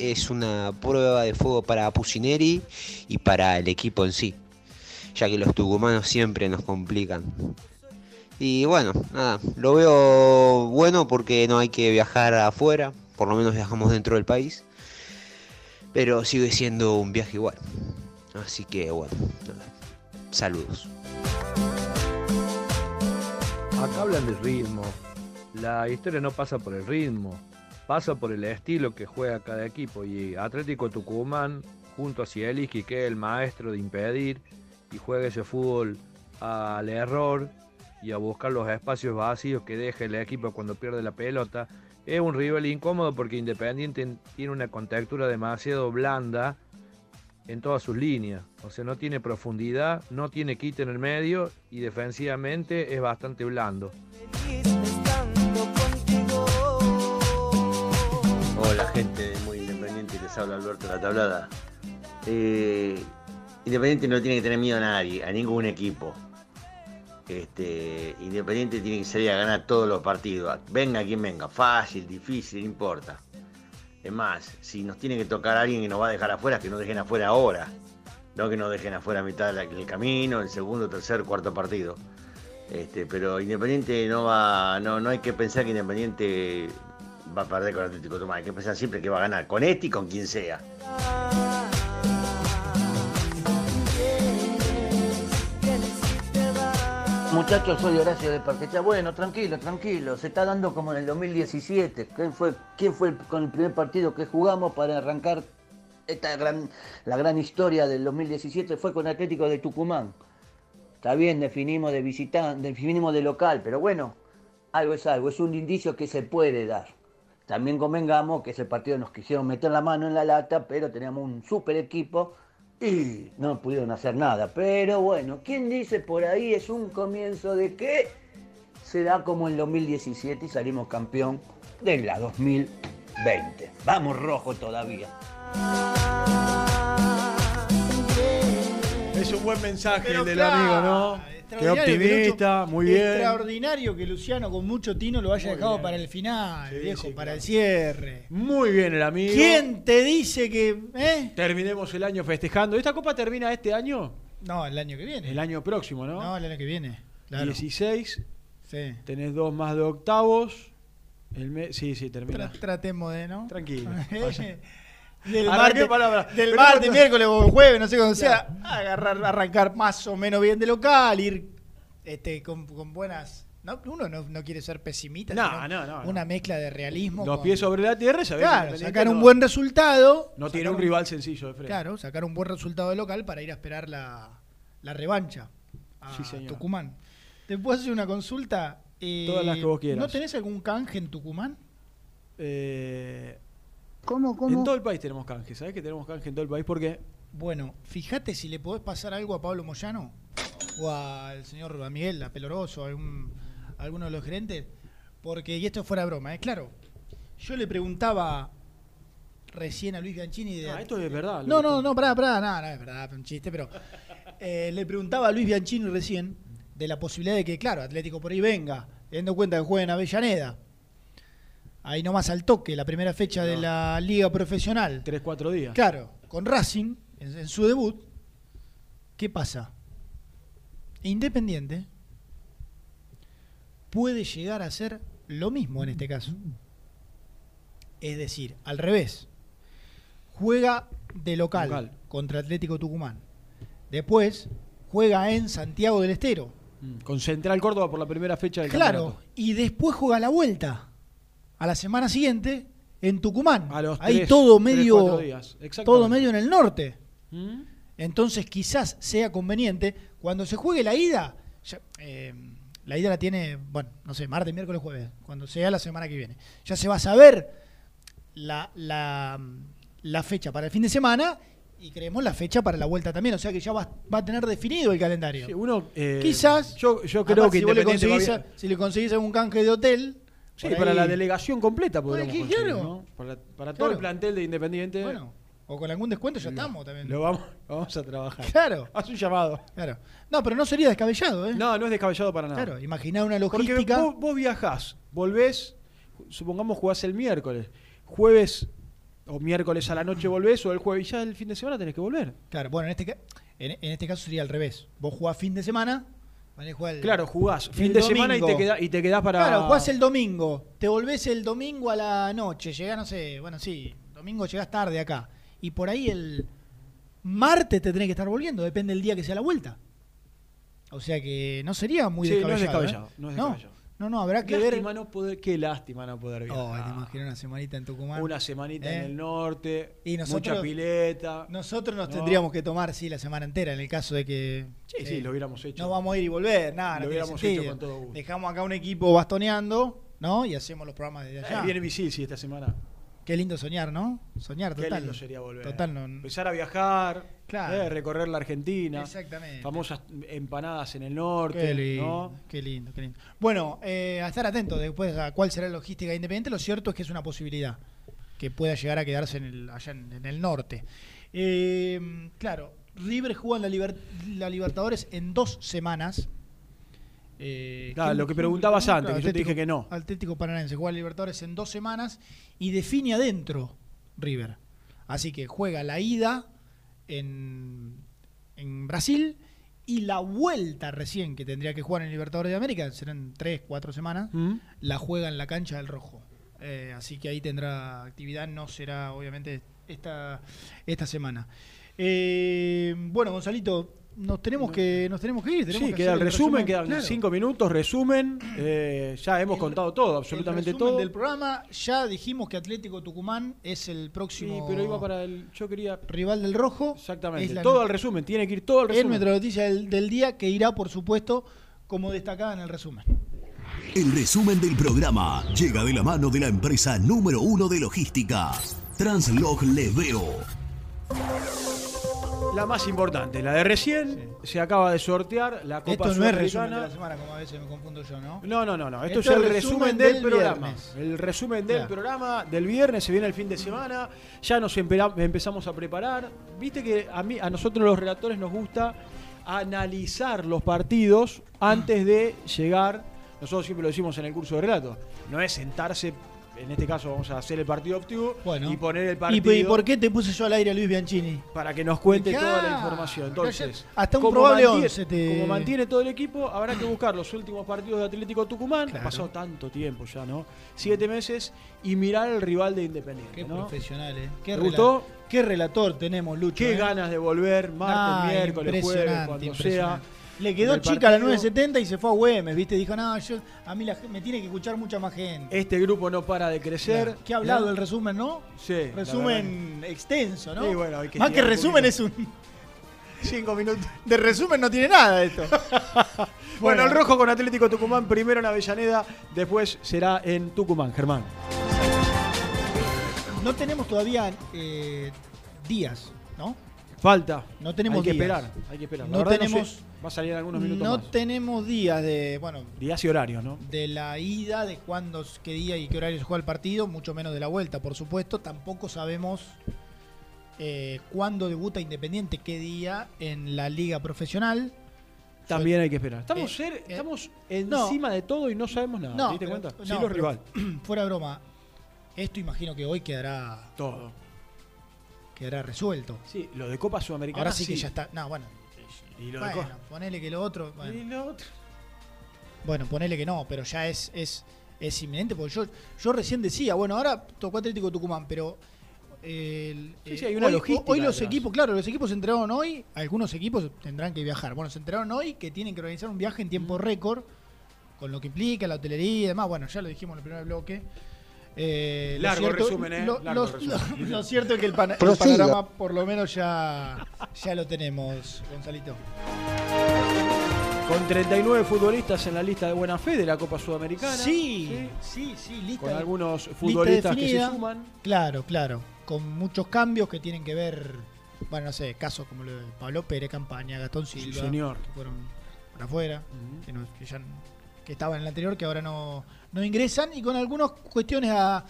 Es una prueba de fuego para Pusineri y para el equipo en sí, ya que los tucumanos siempre nos complican. Y bueno, nada, lo veo bueno porque no hay que viajar afuera, por lo menos viajamos dentro del país, pero sigue siendo un viaje igual. Así que bueno, nada, saludos. Acá hablan del ritmo. La historia no pasa por el ritmo, pasa por el estilo que juega cada equipo. Y Atlético Tucumán, junto a Cieliski, que es el maestro de impedir y juega ese fútbol al error y a buscar los espacios vacíos que deja el equipo cuando pierde la pelota. Es un rival incómodo porque Independiente tiene una contextura demasiado blanda en todas sus líneas. O sea, no tiene profundidad, no tiene quite en el medio y defensivamente es bastante blando. Hola gente de Muy Independiente, les habla Alberto la Tablada. Eh, Independiente no tiene que tener miedo a nadie, a ningún equipo. Este, Independiente tiene que salir a ganar todos los partidos. Venga quien venga, fácil, difícil, no importa. Es más, si nos tiene que tocar a alguien que nos va a dejar afuera, que nos dejen afuera ahora. No que nos dejen afuera a mitad del camino, el segundo, tercer, cuarto partido. Este, pero Independiente no va, no, no hay que pensar que Independiente va a perder con Atlético Tucumán. Hay que pensar siempre que va a ganar con este y con quien sea. Muchachos, soy Horacio de Parquecha. Bueno, tranquilo, tranquilo. Se está dando como en el 2017. ¿Quién fue, quién fue con el primer partido que jugamos para arrancar esta gran, la gran historia del 2017? Fue con Atlético de Tucumán. Está bien, definimos de visitante, definimos de local, pero bueno, algo es algo. Es un indicio que se puede dar. También convengamos que ese partido nos quisieron meter la mano en la lata, pero teníamos un super equipo y no pudieron hacer nada. Pero bueno, ¿quién dice por ahí es un comienzo de que se da como el 2017 y salimos campeón de la 2020? Vamos rojo todavía. Es un buen mensaje Pero el del claro, amigo, ¿no? Qué optimista, Lucho- muy bien. Extraordinario que Luciano con mucho tino lo haya Muy dejado bien. para el final, Sí, viejo, sí, para claro. el cierre. Muy bien el amigo. ¿Quién te dice que... eh? Terminemos el año festejando. ¿Esta copa termina este año? No, el año que viene. El año próximo, ¿no? No, el año que viene. Claro. 16. Sí. Tenés dos más de octavos. El me- sí, sí, termina. Tra- tratemos de, ¿no? Tranquilo. del martes, del miércoles o jueves, no sé cuándo sea, agarrar, arrancar más o menos bien de local, ir este, con, con buenas. ¿no? Uno no, no quiere ser pesimista, No, no, una mezcla de realismo. Los con- pies sobre la tierra que Claro, sacar un buen resultado. No tiene un rival sencillo de frente. Claro, sacar un buen resultado de local para ir a esperar la, la revancha a Sí, señor. Tucumán. ¿Te puedo hacer una consulta? Eh, Todas las que vos quieras. ¿No tenés algún canje en Tucumán? Eh, ¿Cómo, En todo el país tenemos canje. ¿Sabés que tenemos canje en todo el país? Porque Bueno, fíjate si le podés pasar algo a Pablo Moyano o al señor a Miguel, a Peloroso, a, algún, a alguno de los gerentes. Porque, y esto fuera broma, es claro. Yo le preguntaba recién a Luis Bianchini de. Ah, esto es verdad. No, no, no, pará, pará, no, no es verdad, un chiste, pero eh, le preguntaba a Luis Bianchini recién de la posibilidad de que, claro, Atlético por ahí venga, teniendo en cuenta que juega en Avellaneda. Ahí nomás al toque, la primera fecha de la liga profesional. Tres, cuatro días. Claro, con Racing, en, en su debut, ¿qué pasa? Independiente puede llegar a ser lo mismo en este caso. Es decir, al revés. Juega de local, Local. contra Atlético Tucumán. Después juega en Santiago del Estero. Mm, Con Central Córdoba por la primera fecha del Claro, campeonato. y después juega la vuelta. A la semana siguiente en Tucumán. A los Ahí tres- todo medio días. Todo medio en el norte. ¿Mm? Entonces quizás sea conveniente cuando se juegue la ida. ya, eh, la ida la tiene, bueno, no sé, martes, miércoles, jueves, cuando sea la semana que viene. Ya se va a saber la, la, la fecha para el fin de semana y creemos la fecha para la vuelta también. O sea que ya va, va a tener definido el calendario. Sí, uno, eh, Quizás. Yo, yo creo que si, le conseguís, a- si le conseguís algún canje de hotel. Sí, para la delegación completa podríamos conseguir, claro. ¿no? Para, para todo el plantel de Independiente. Bueno, o con algún descuento ya estamos también. Lo vamos, vamos a trabajar. Claro. Haz un llamado. Claro. No, pero no sería descabellado, ¿eh? No, no es descabellado para nada. Claro, imaginá una Porque logística. vos, vos viajás, volvés, supongamos jugás el miércoles, jueves o miércoles a la noche volvés o el jueves y ya el fin de semana tenés que volver. Claro, bueno, en este, en, en este caso sería al revés. Vos jugás fin de semana, el- Claro, jugás el fin de semana y te, queda- y te quedás para... Claro, jugás el domingo, te volvés el domingo a la noche, llegás, no sé, bueno, sí, domingo llegás tarde acá. Y por ahí el martes te tenés que estar volviendo, depende del día que sea la vuelta. O sea que no sería muy Sí, no es descabellado. descabellado, ¿eh? no es descabellado. No, no, habrá que ver. Lástima no poder, qué lástima no poder viajar. Oh, te imaginas una semanita en Tucumán. Una semanita ¿Eh? en el norte, Y nosotros- mucha pileta. Nosotros nos No. tendríamos que tomar, sí, la semana entera en el caso de que. Sí, eh, sí, lo hubiéramos hecho. No vamos a ir y volver, nada. Lo no hubiéramos sentido. hecho con todo gusto. Dejamos acá un equipo bastoneando, ¿no? Y hacemos los programas desde allá. Eh, viene Misil, sí, esta semana. Qué lindo soñar, ¿no? Soñar, Qué total. lindo sería volver. Total, no. Empezar a viajar, Claro. eh, recorrer la Argentina. Exactamente. Famosas empanadas en el norte. Qué lindo, ¿no? qué lindo, qué lindo. Bueno, eh, a estar atento después a cuál será la logística de independiente. Lo cierto es que es una posibilidad que pueda llegar a quedarse en el, allá en, en el norte. Eh, claro, River juega en la, Liber- la Libertadores en dos semanas. Eh, Claro, ¿quién- lo que preguntabas claro, antes, que yo te dije que no. Atlético Paranaense juega la Libertadores en dos semanas y define adentro River. Así que juega la ida en, en Brasil y la vuelta recién que tendría que jugar en Libertadores de América, serán tres, cuatro semanas, Mm. la juega en la cancha del Rojo. Eh, así que ahí tendrá actividad, no será obviamente esta, esta semana. Eh, bueno, Gonzalito, nos tenemos que nos tenemos que ir. Tenemos Sí, que queda el resumen, quedan claro. cinco minutos, resumen. eh, ya hemos contado todo, absolutamente el resumen todo. del programa. Ya dijimos que Atlético Tucumán es el próximo Sí, pero iba para el. Yo quería. rival del Rojo. Exactamente. Es la Todo al resumen, tiene que ir todo al Es resumen. nuestra noticia del, del día que irá, por supuesto, como destacada en el resumen. El resumen del programa llega de la mano de la empresa número uno de logística, Translog Leveo. La más importante, la de recién, se acaba de sortear la Copa Esto no es resumen de la semana, como a veces me confundo yo, ¿no? No, no, no, no. Esto, Esto es el es resumen, resumen del, del programa. El resumen del Claro. programa del viernes, se viene el fin de semana. Ya nos empezamos a preparar. Viste que a mí, a nosotros los relatores nos gusta analizar los partidos antes de llegar. Nosotros siempre lo decimos en el curso de relato. No es sentarse, en este caso vamos a hacer el partido optivo Bueno. y poner el ¿Y, partido y por qué te puse yo al aire a Luis Bianchini? para que nos cuente toda la información. Entonces, hasta un como probable mantiene- 11 te- Como mantiene todo el equipo, habrá que buscar los últimos partidos de Atlético Tucumán. Ha pasado tanto tiempo ya, ¿no? Siete meses y mirar el rival de Independiente. Qué ¿no? profesional, ¿eh? Qué ¿Te rela- gustó? Qué relator tenemos, Lucho. Qué ¿eh? ganas de volver martes, Ah, miércoles, jueves, cuando sea. Le quedó chica la partido. 970 y se fue a Güemes, ¿viste? Dijo, no, yo, a mí la me tiene que escuchar mucha más gente. Este grupo no para de crecer. Claro. ¿Qué ha hablado ¿no? el resumen, no? Sí. Resumen extenso, ¿no? Sí, bueno, hay que Más que resumen poquito. es un... Cinco minutos. De resumen no tiene nada esto. Bueno, el rojo con Atlético Tucumán, primero en Avellaneda, después será en Tucumán, Germán. No tenemos todavía eh, días, ¿no? Falta. No tenemos Hay que días. esperar, hay que esperar. La No verdad no tenemos, sé, va a salir en algunos minutos no más. tenemos días de, bueno, Días y horarios, ¿no? de la ida, de cuándo, qué día y qué horario se juega el partido, mucho menos de la vuelta, por supuesto. Tampoco sabemos eh, cuándo debuta Independiente, qué día en la liga profesional. También hay que esperar. Estamos, Eh, ser- eh, estamos no. encima de todo y no sabemos nada. No, ¿Te diste pero- cuenta? sí, los rival. Fuera de broma, esto imagino que hoy quedará Todo. Quedará resuelto. Sí, lo de Copa Sudamericana. Ahora sí, sí. que ya está. No, bueno. Y lo de Bueno, Co- ponele que lo otro. Bueno. Y lo otro. Bueno, ponele que no, pero ya es, es, es inminente, porque yo, yo recién decía, bueno, ahora tocó Atlético Tucumán, pero el- Sí, sí, eh, hay una hoy, logística hoy los equipos, claro, los equipos se enteraron hoy, algunos equipos tendrán que viajar. Bueno, se enteraron hoy que tienen que organizar un viaje en tiempo récord, con lo que implica la hotelería y demás. Bueno, ya lo dijimos en el primer bloque. Eh, lo Largo cierto- resumen, ¿eh? Lo, Largo lo- resumen. lo- lo cierto es que el, panorama por lo menos ya, ya lo tenemos, Gonzalito. Con 39 futbolistas en la lista de buena fe de la Copa Sudamericana. Sí, sí, sí, lista Con algunos lista futbolistas que se suman. Claro, claro. Con muchos cambios que tienen que ver, bueno, no sé, casos como lo de Pablo Pérez, Campaña, Gastón Sí, Silva, señor. que fueron para afuera, que, no- que ya que estaban en el anterior, que ahora no, no ingresan, y con algunas cuestiones a,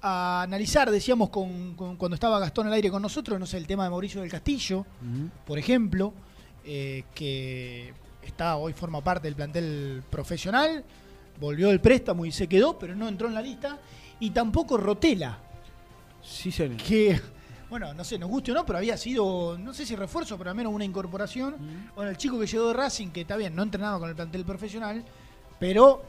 a analizar, decíamos con, con- cuando estaba Gastón al aire con nosotros, no sé, el tema de Mauricio del Castillo, por ejemplo, eh, que está hoy forma parte del plantel profesional, volvió el préstamo y se quedó, pero no entró en la lista, y tampoco Rotela, Sí, señor. que, bueno, no sé, nos guste o no, pero había sido, no sé si refuerzo, pero al menos una incorporación. Bueno, el chico que llegó de Racing, que está bien, no entrenaba con el plantel profesional, pero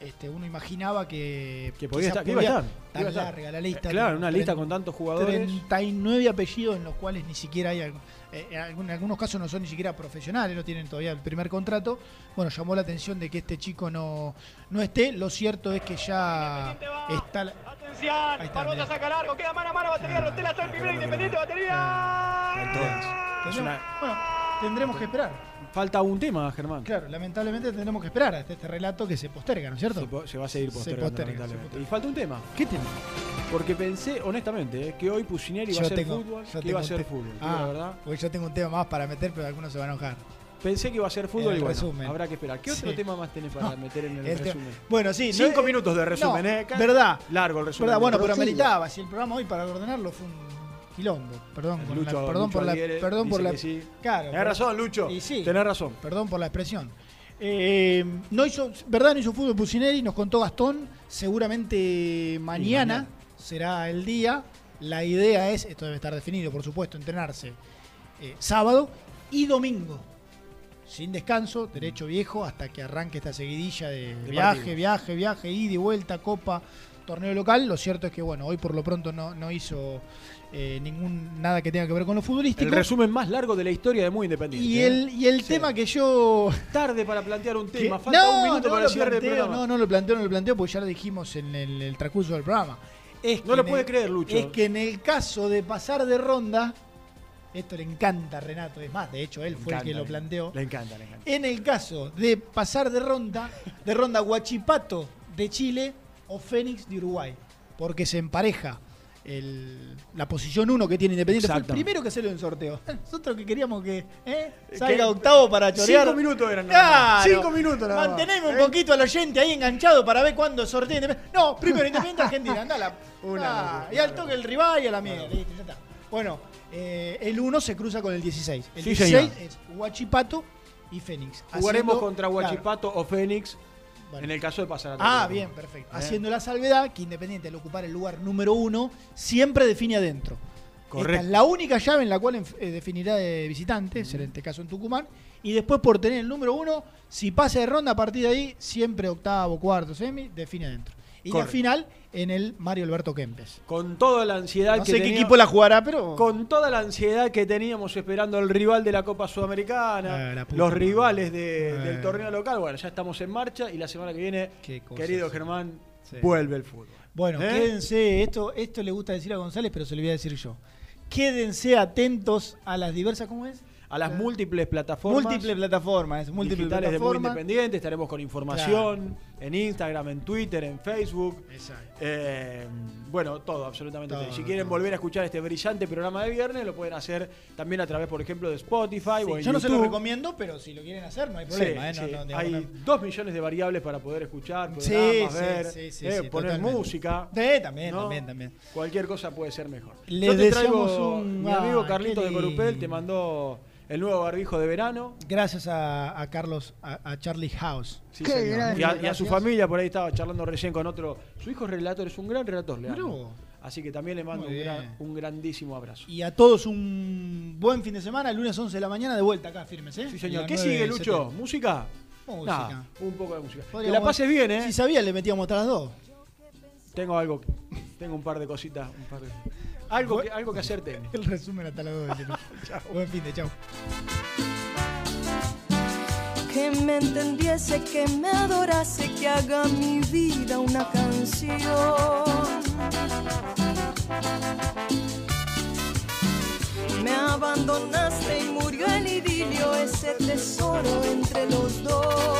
este, uno imaginaba que, Que podía estar, que iba a estar. Tan que iba a estar. larga la lista. Eh, Claro, con una lista con tantos jugadores. 39 apellidos en los cuales ni siquiera hay, algún- eh, en en algunos casos no son ni siquiera profesionales, no tienen todavía el primer contrato. Bueno, llamó la atención de que este chico no, no esté. Lo cierto es que ya está... la- Atención, está, saca largo, queda mano a mano, batería, Rotela está el primero, Independiente, batería. Es Tendremos- una- Bueno, tendremos que esperar. Falta un tema, Germán. Claro, lamentablemente tendremos que esperar hasta este relato que se posterga, ¿no es cierto? Se, po- se va a seguir Se postergando. posterga, se lamentablemente. Y falta un tema. ¿Qué tema? Porque pensé, honestamente, eh, que hoy Pusineri iba a tengo- fútbol. Que iba a ser fútbol. Ah, la verdad. porque yo tengo un tema más para meter, pero algunos se van a enojar. Pensé que iba a ser fútbol y bueno, resumen. habrá que esperar. ¿Qué otro Sí. tema más tenés para No, meter en el, el te- resumen? Bueno, sí. Cinco eh, minutos de resumen, no, ¿eh? ¿Verdad? Largo el resumen. ¿Verdad? Bueno, pero meritaba. Si el programa hoy para ordenarlo fue un quilombo. Perdón, Lucho- la, perdón Lucho por la, perdón por la, sí. claro. Tenés pero- razón, Lucho. Y sí, Tenés razón. Perdón por la expresión. Eh, no hizo, verdad, no hizo fútbol Pusineri, nos contó Gastón. Seguramente mañana, mañana. será el día. La idea es, esto debe estar definido, por supuesto, entrenarse eh, sábado y domingo. Sin descanso, derecho viejo, hasta que arranque esta seguidilla de, De viaje, viaje, viaje, ida y vuelta, copa, torneo local. Lo cierto es que, bueno, hoy por lo pronto no, no hizo eh, ningún nada que tenga que ver con lo futbolístico. El resumen más largo de la historia de Muy Independiente. y ¿eh? el, y el tema que yo. Tarde para plantear un tema. Falta un minuto no para el cierre del planteo, programa. No, no lo planteo, no lo planteo, porque ya lo dijimos en el, el transcurso del programa. Es No lo puede el- creer, Lucho. Es que en el caso de pasar de ronda, esto le encanta a Renato, es más, de hecho, él Le fue el que lo planteó. Le encanta, le encanta. En el caso de pasar de ronda, de ronda Huachipato de Chile o Fénix de Uruguay, porque se empareja el- la posición 1 que tiene Independiente. Fue el primero que salió en sorteo. Nosotros que queríamos que ¿eh? Que- salga octavo para chorear. Cinco minutos eran nada. Claro. Cinco minutos nada. Mantenemos un ¿Eh? poquito al oyente ahí enganchado para ver cuándo sortea Independiente. No, primero Independiente Argentina. Una Ah, y al toque el rival y a la mierda. Bueno, eh, el 1 se cruza con el 16. El Sí, 16 señor. es Huachipato y Fénix. Jugaremos Haciendo- contra claro. Huachipato o Fénix En el caso de pasar a Ah, tercera. bien, perfecto. ¿Eh? Haciendo la salvedad que Independiente al ocupar el lugar número uno siempre define adentro. Correcto. Esta es la única llave en la cual eh, definirá de visitante, será en este caso en Tucumán. Y después por tener el número uno, si pasa de ronda a partir de ahí, siempre octavo, cuarto, semi, define adentro. Y Correcto. la final en el Mario Alberto Kempes. Con toda la ansiedad No que sé qué tenía- equipo la jugará, pero... Con toda la ansiedad que teníamos esperando al rival de la Copa Sudamericana, Ah, los rivales de- Ah. del torneo local, bueno, ya estamos en marcha y la semana que viene, Qué querido Germán, Sí. vuelve el fútbol. Bueno, ¿Eh? quédense, esto, esto le gusta decir a González, pero se lo voy a decir yo. Quédense atentos a las diversas, ¿cómo es? A las múltiples plataformas. Múltiples plataformas, múltiples digitales de Muy plataformas. Independiente, estaremos con información en Instagram, en Twitter, en Facebook. Exacto. Eh, bueno, todo, absolutamente Todo, todo. Si quieren volver a escuchar este brillante programa de viernes, lo pueden hacer también a través, por ejemplo, de Spotify Sí, o en yo no se lo recomiendo, pero si lo quieren hacer, no hay Sí, problema. ¿eh? No, sí. no, digamos, Hay no- dos millones de variables para poder escuchar, programas, ver, eh, poner totalmente. música. Sí, también, también, también. Cualquier cosa puede ser mejor. Les Yo te traigo, un- mi amigo ah, Carlito de Corupel te mandó el nuevo barbijo de verano. Gracias a, a Carlos, a, a Charlie House. Sí, señor. Y, a, y a su familia, por ahí estaba charlando recién con otro. Su hijo es relator, es un gran relator, Leandro. Así que también le mando un, gran- bien. un grandísimo abrazo. Y a todos un buen fin de semana, el lunes 11 de la mañana, de vuelta acá, firmes, ¿eh? Sí, señor. ¿Qué sigue, 9 Lucho? ¿Música? Música. Un poco de música. Que la pases bien, ¿eh? Si sabía, le metíamos hasta las dos. Tengo algo, tengo un par de cositas, un par de- algo, que, algo que hacerte. El resumen hasta las Lucho. Buen fin de chau. que me entendiese, que me adorase, que haga mi vida una canción. Me abandonaste y murió el idilio, ese tesoro entre los dos.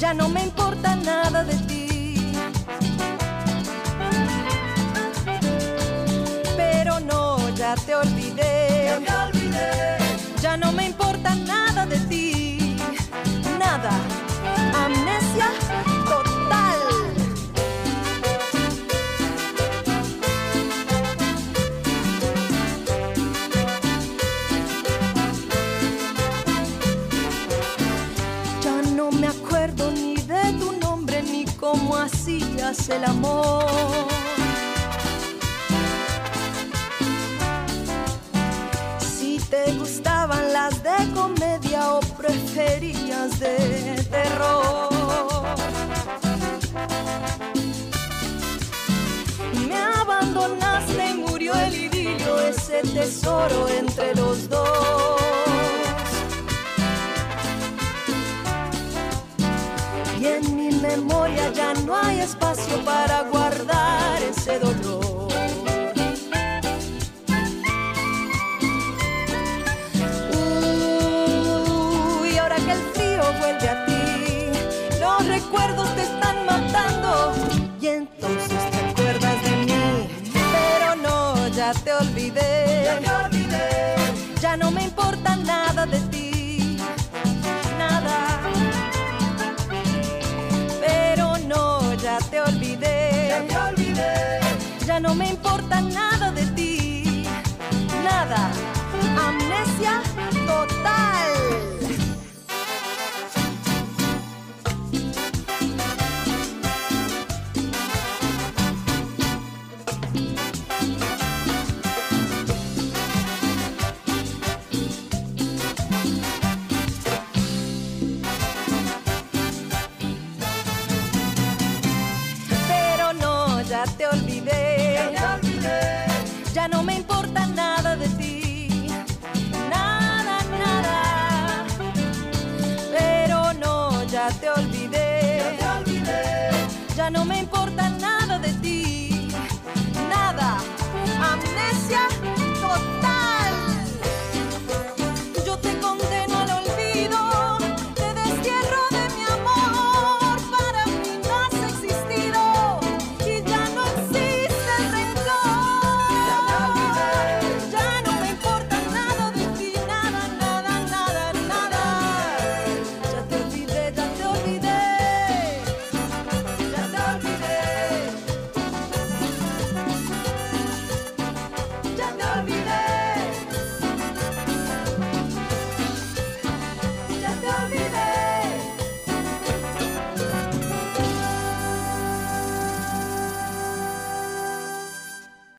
Ya no me importa nada de ti. Pero no, ya te olvidé. Ya te olvidé. Ya no me importa nada de ti. Nada. Amnesia el amor. Si te gustaban las de comedia o preferías de terror. Me abandonaste y murió el idilio, ese tesoro entre los dos. Memoria ya no hay espacio para guardar ese dolor. No me importa nada de ti, nada. Amnesia total.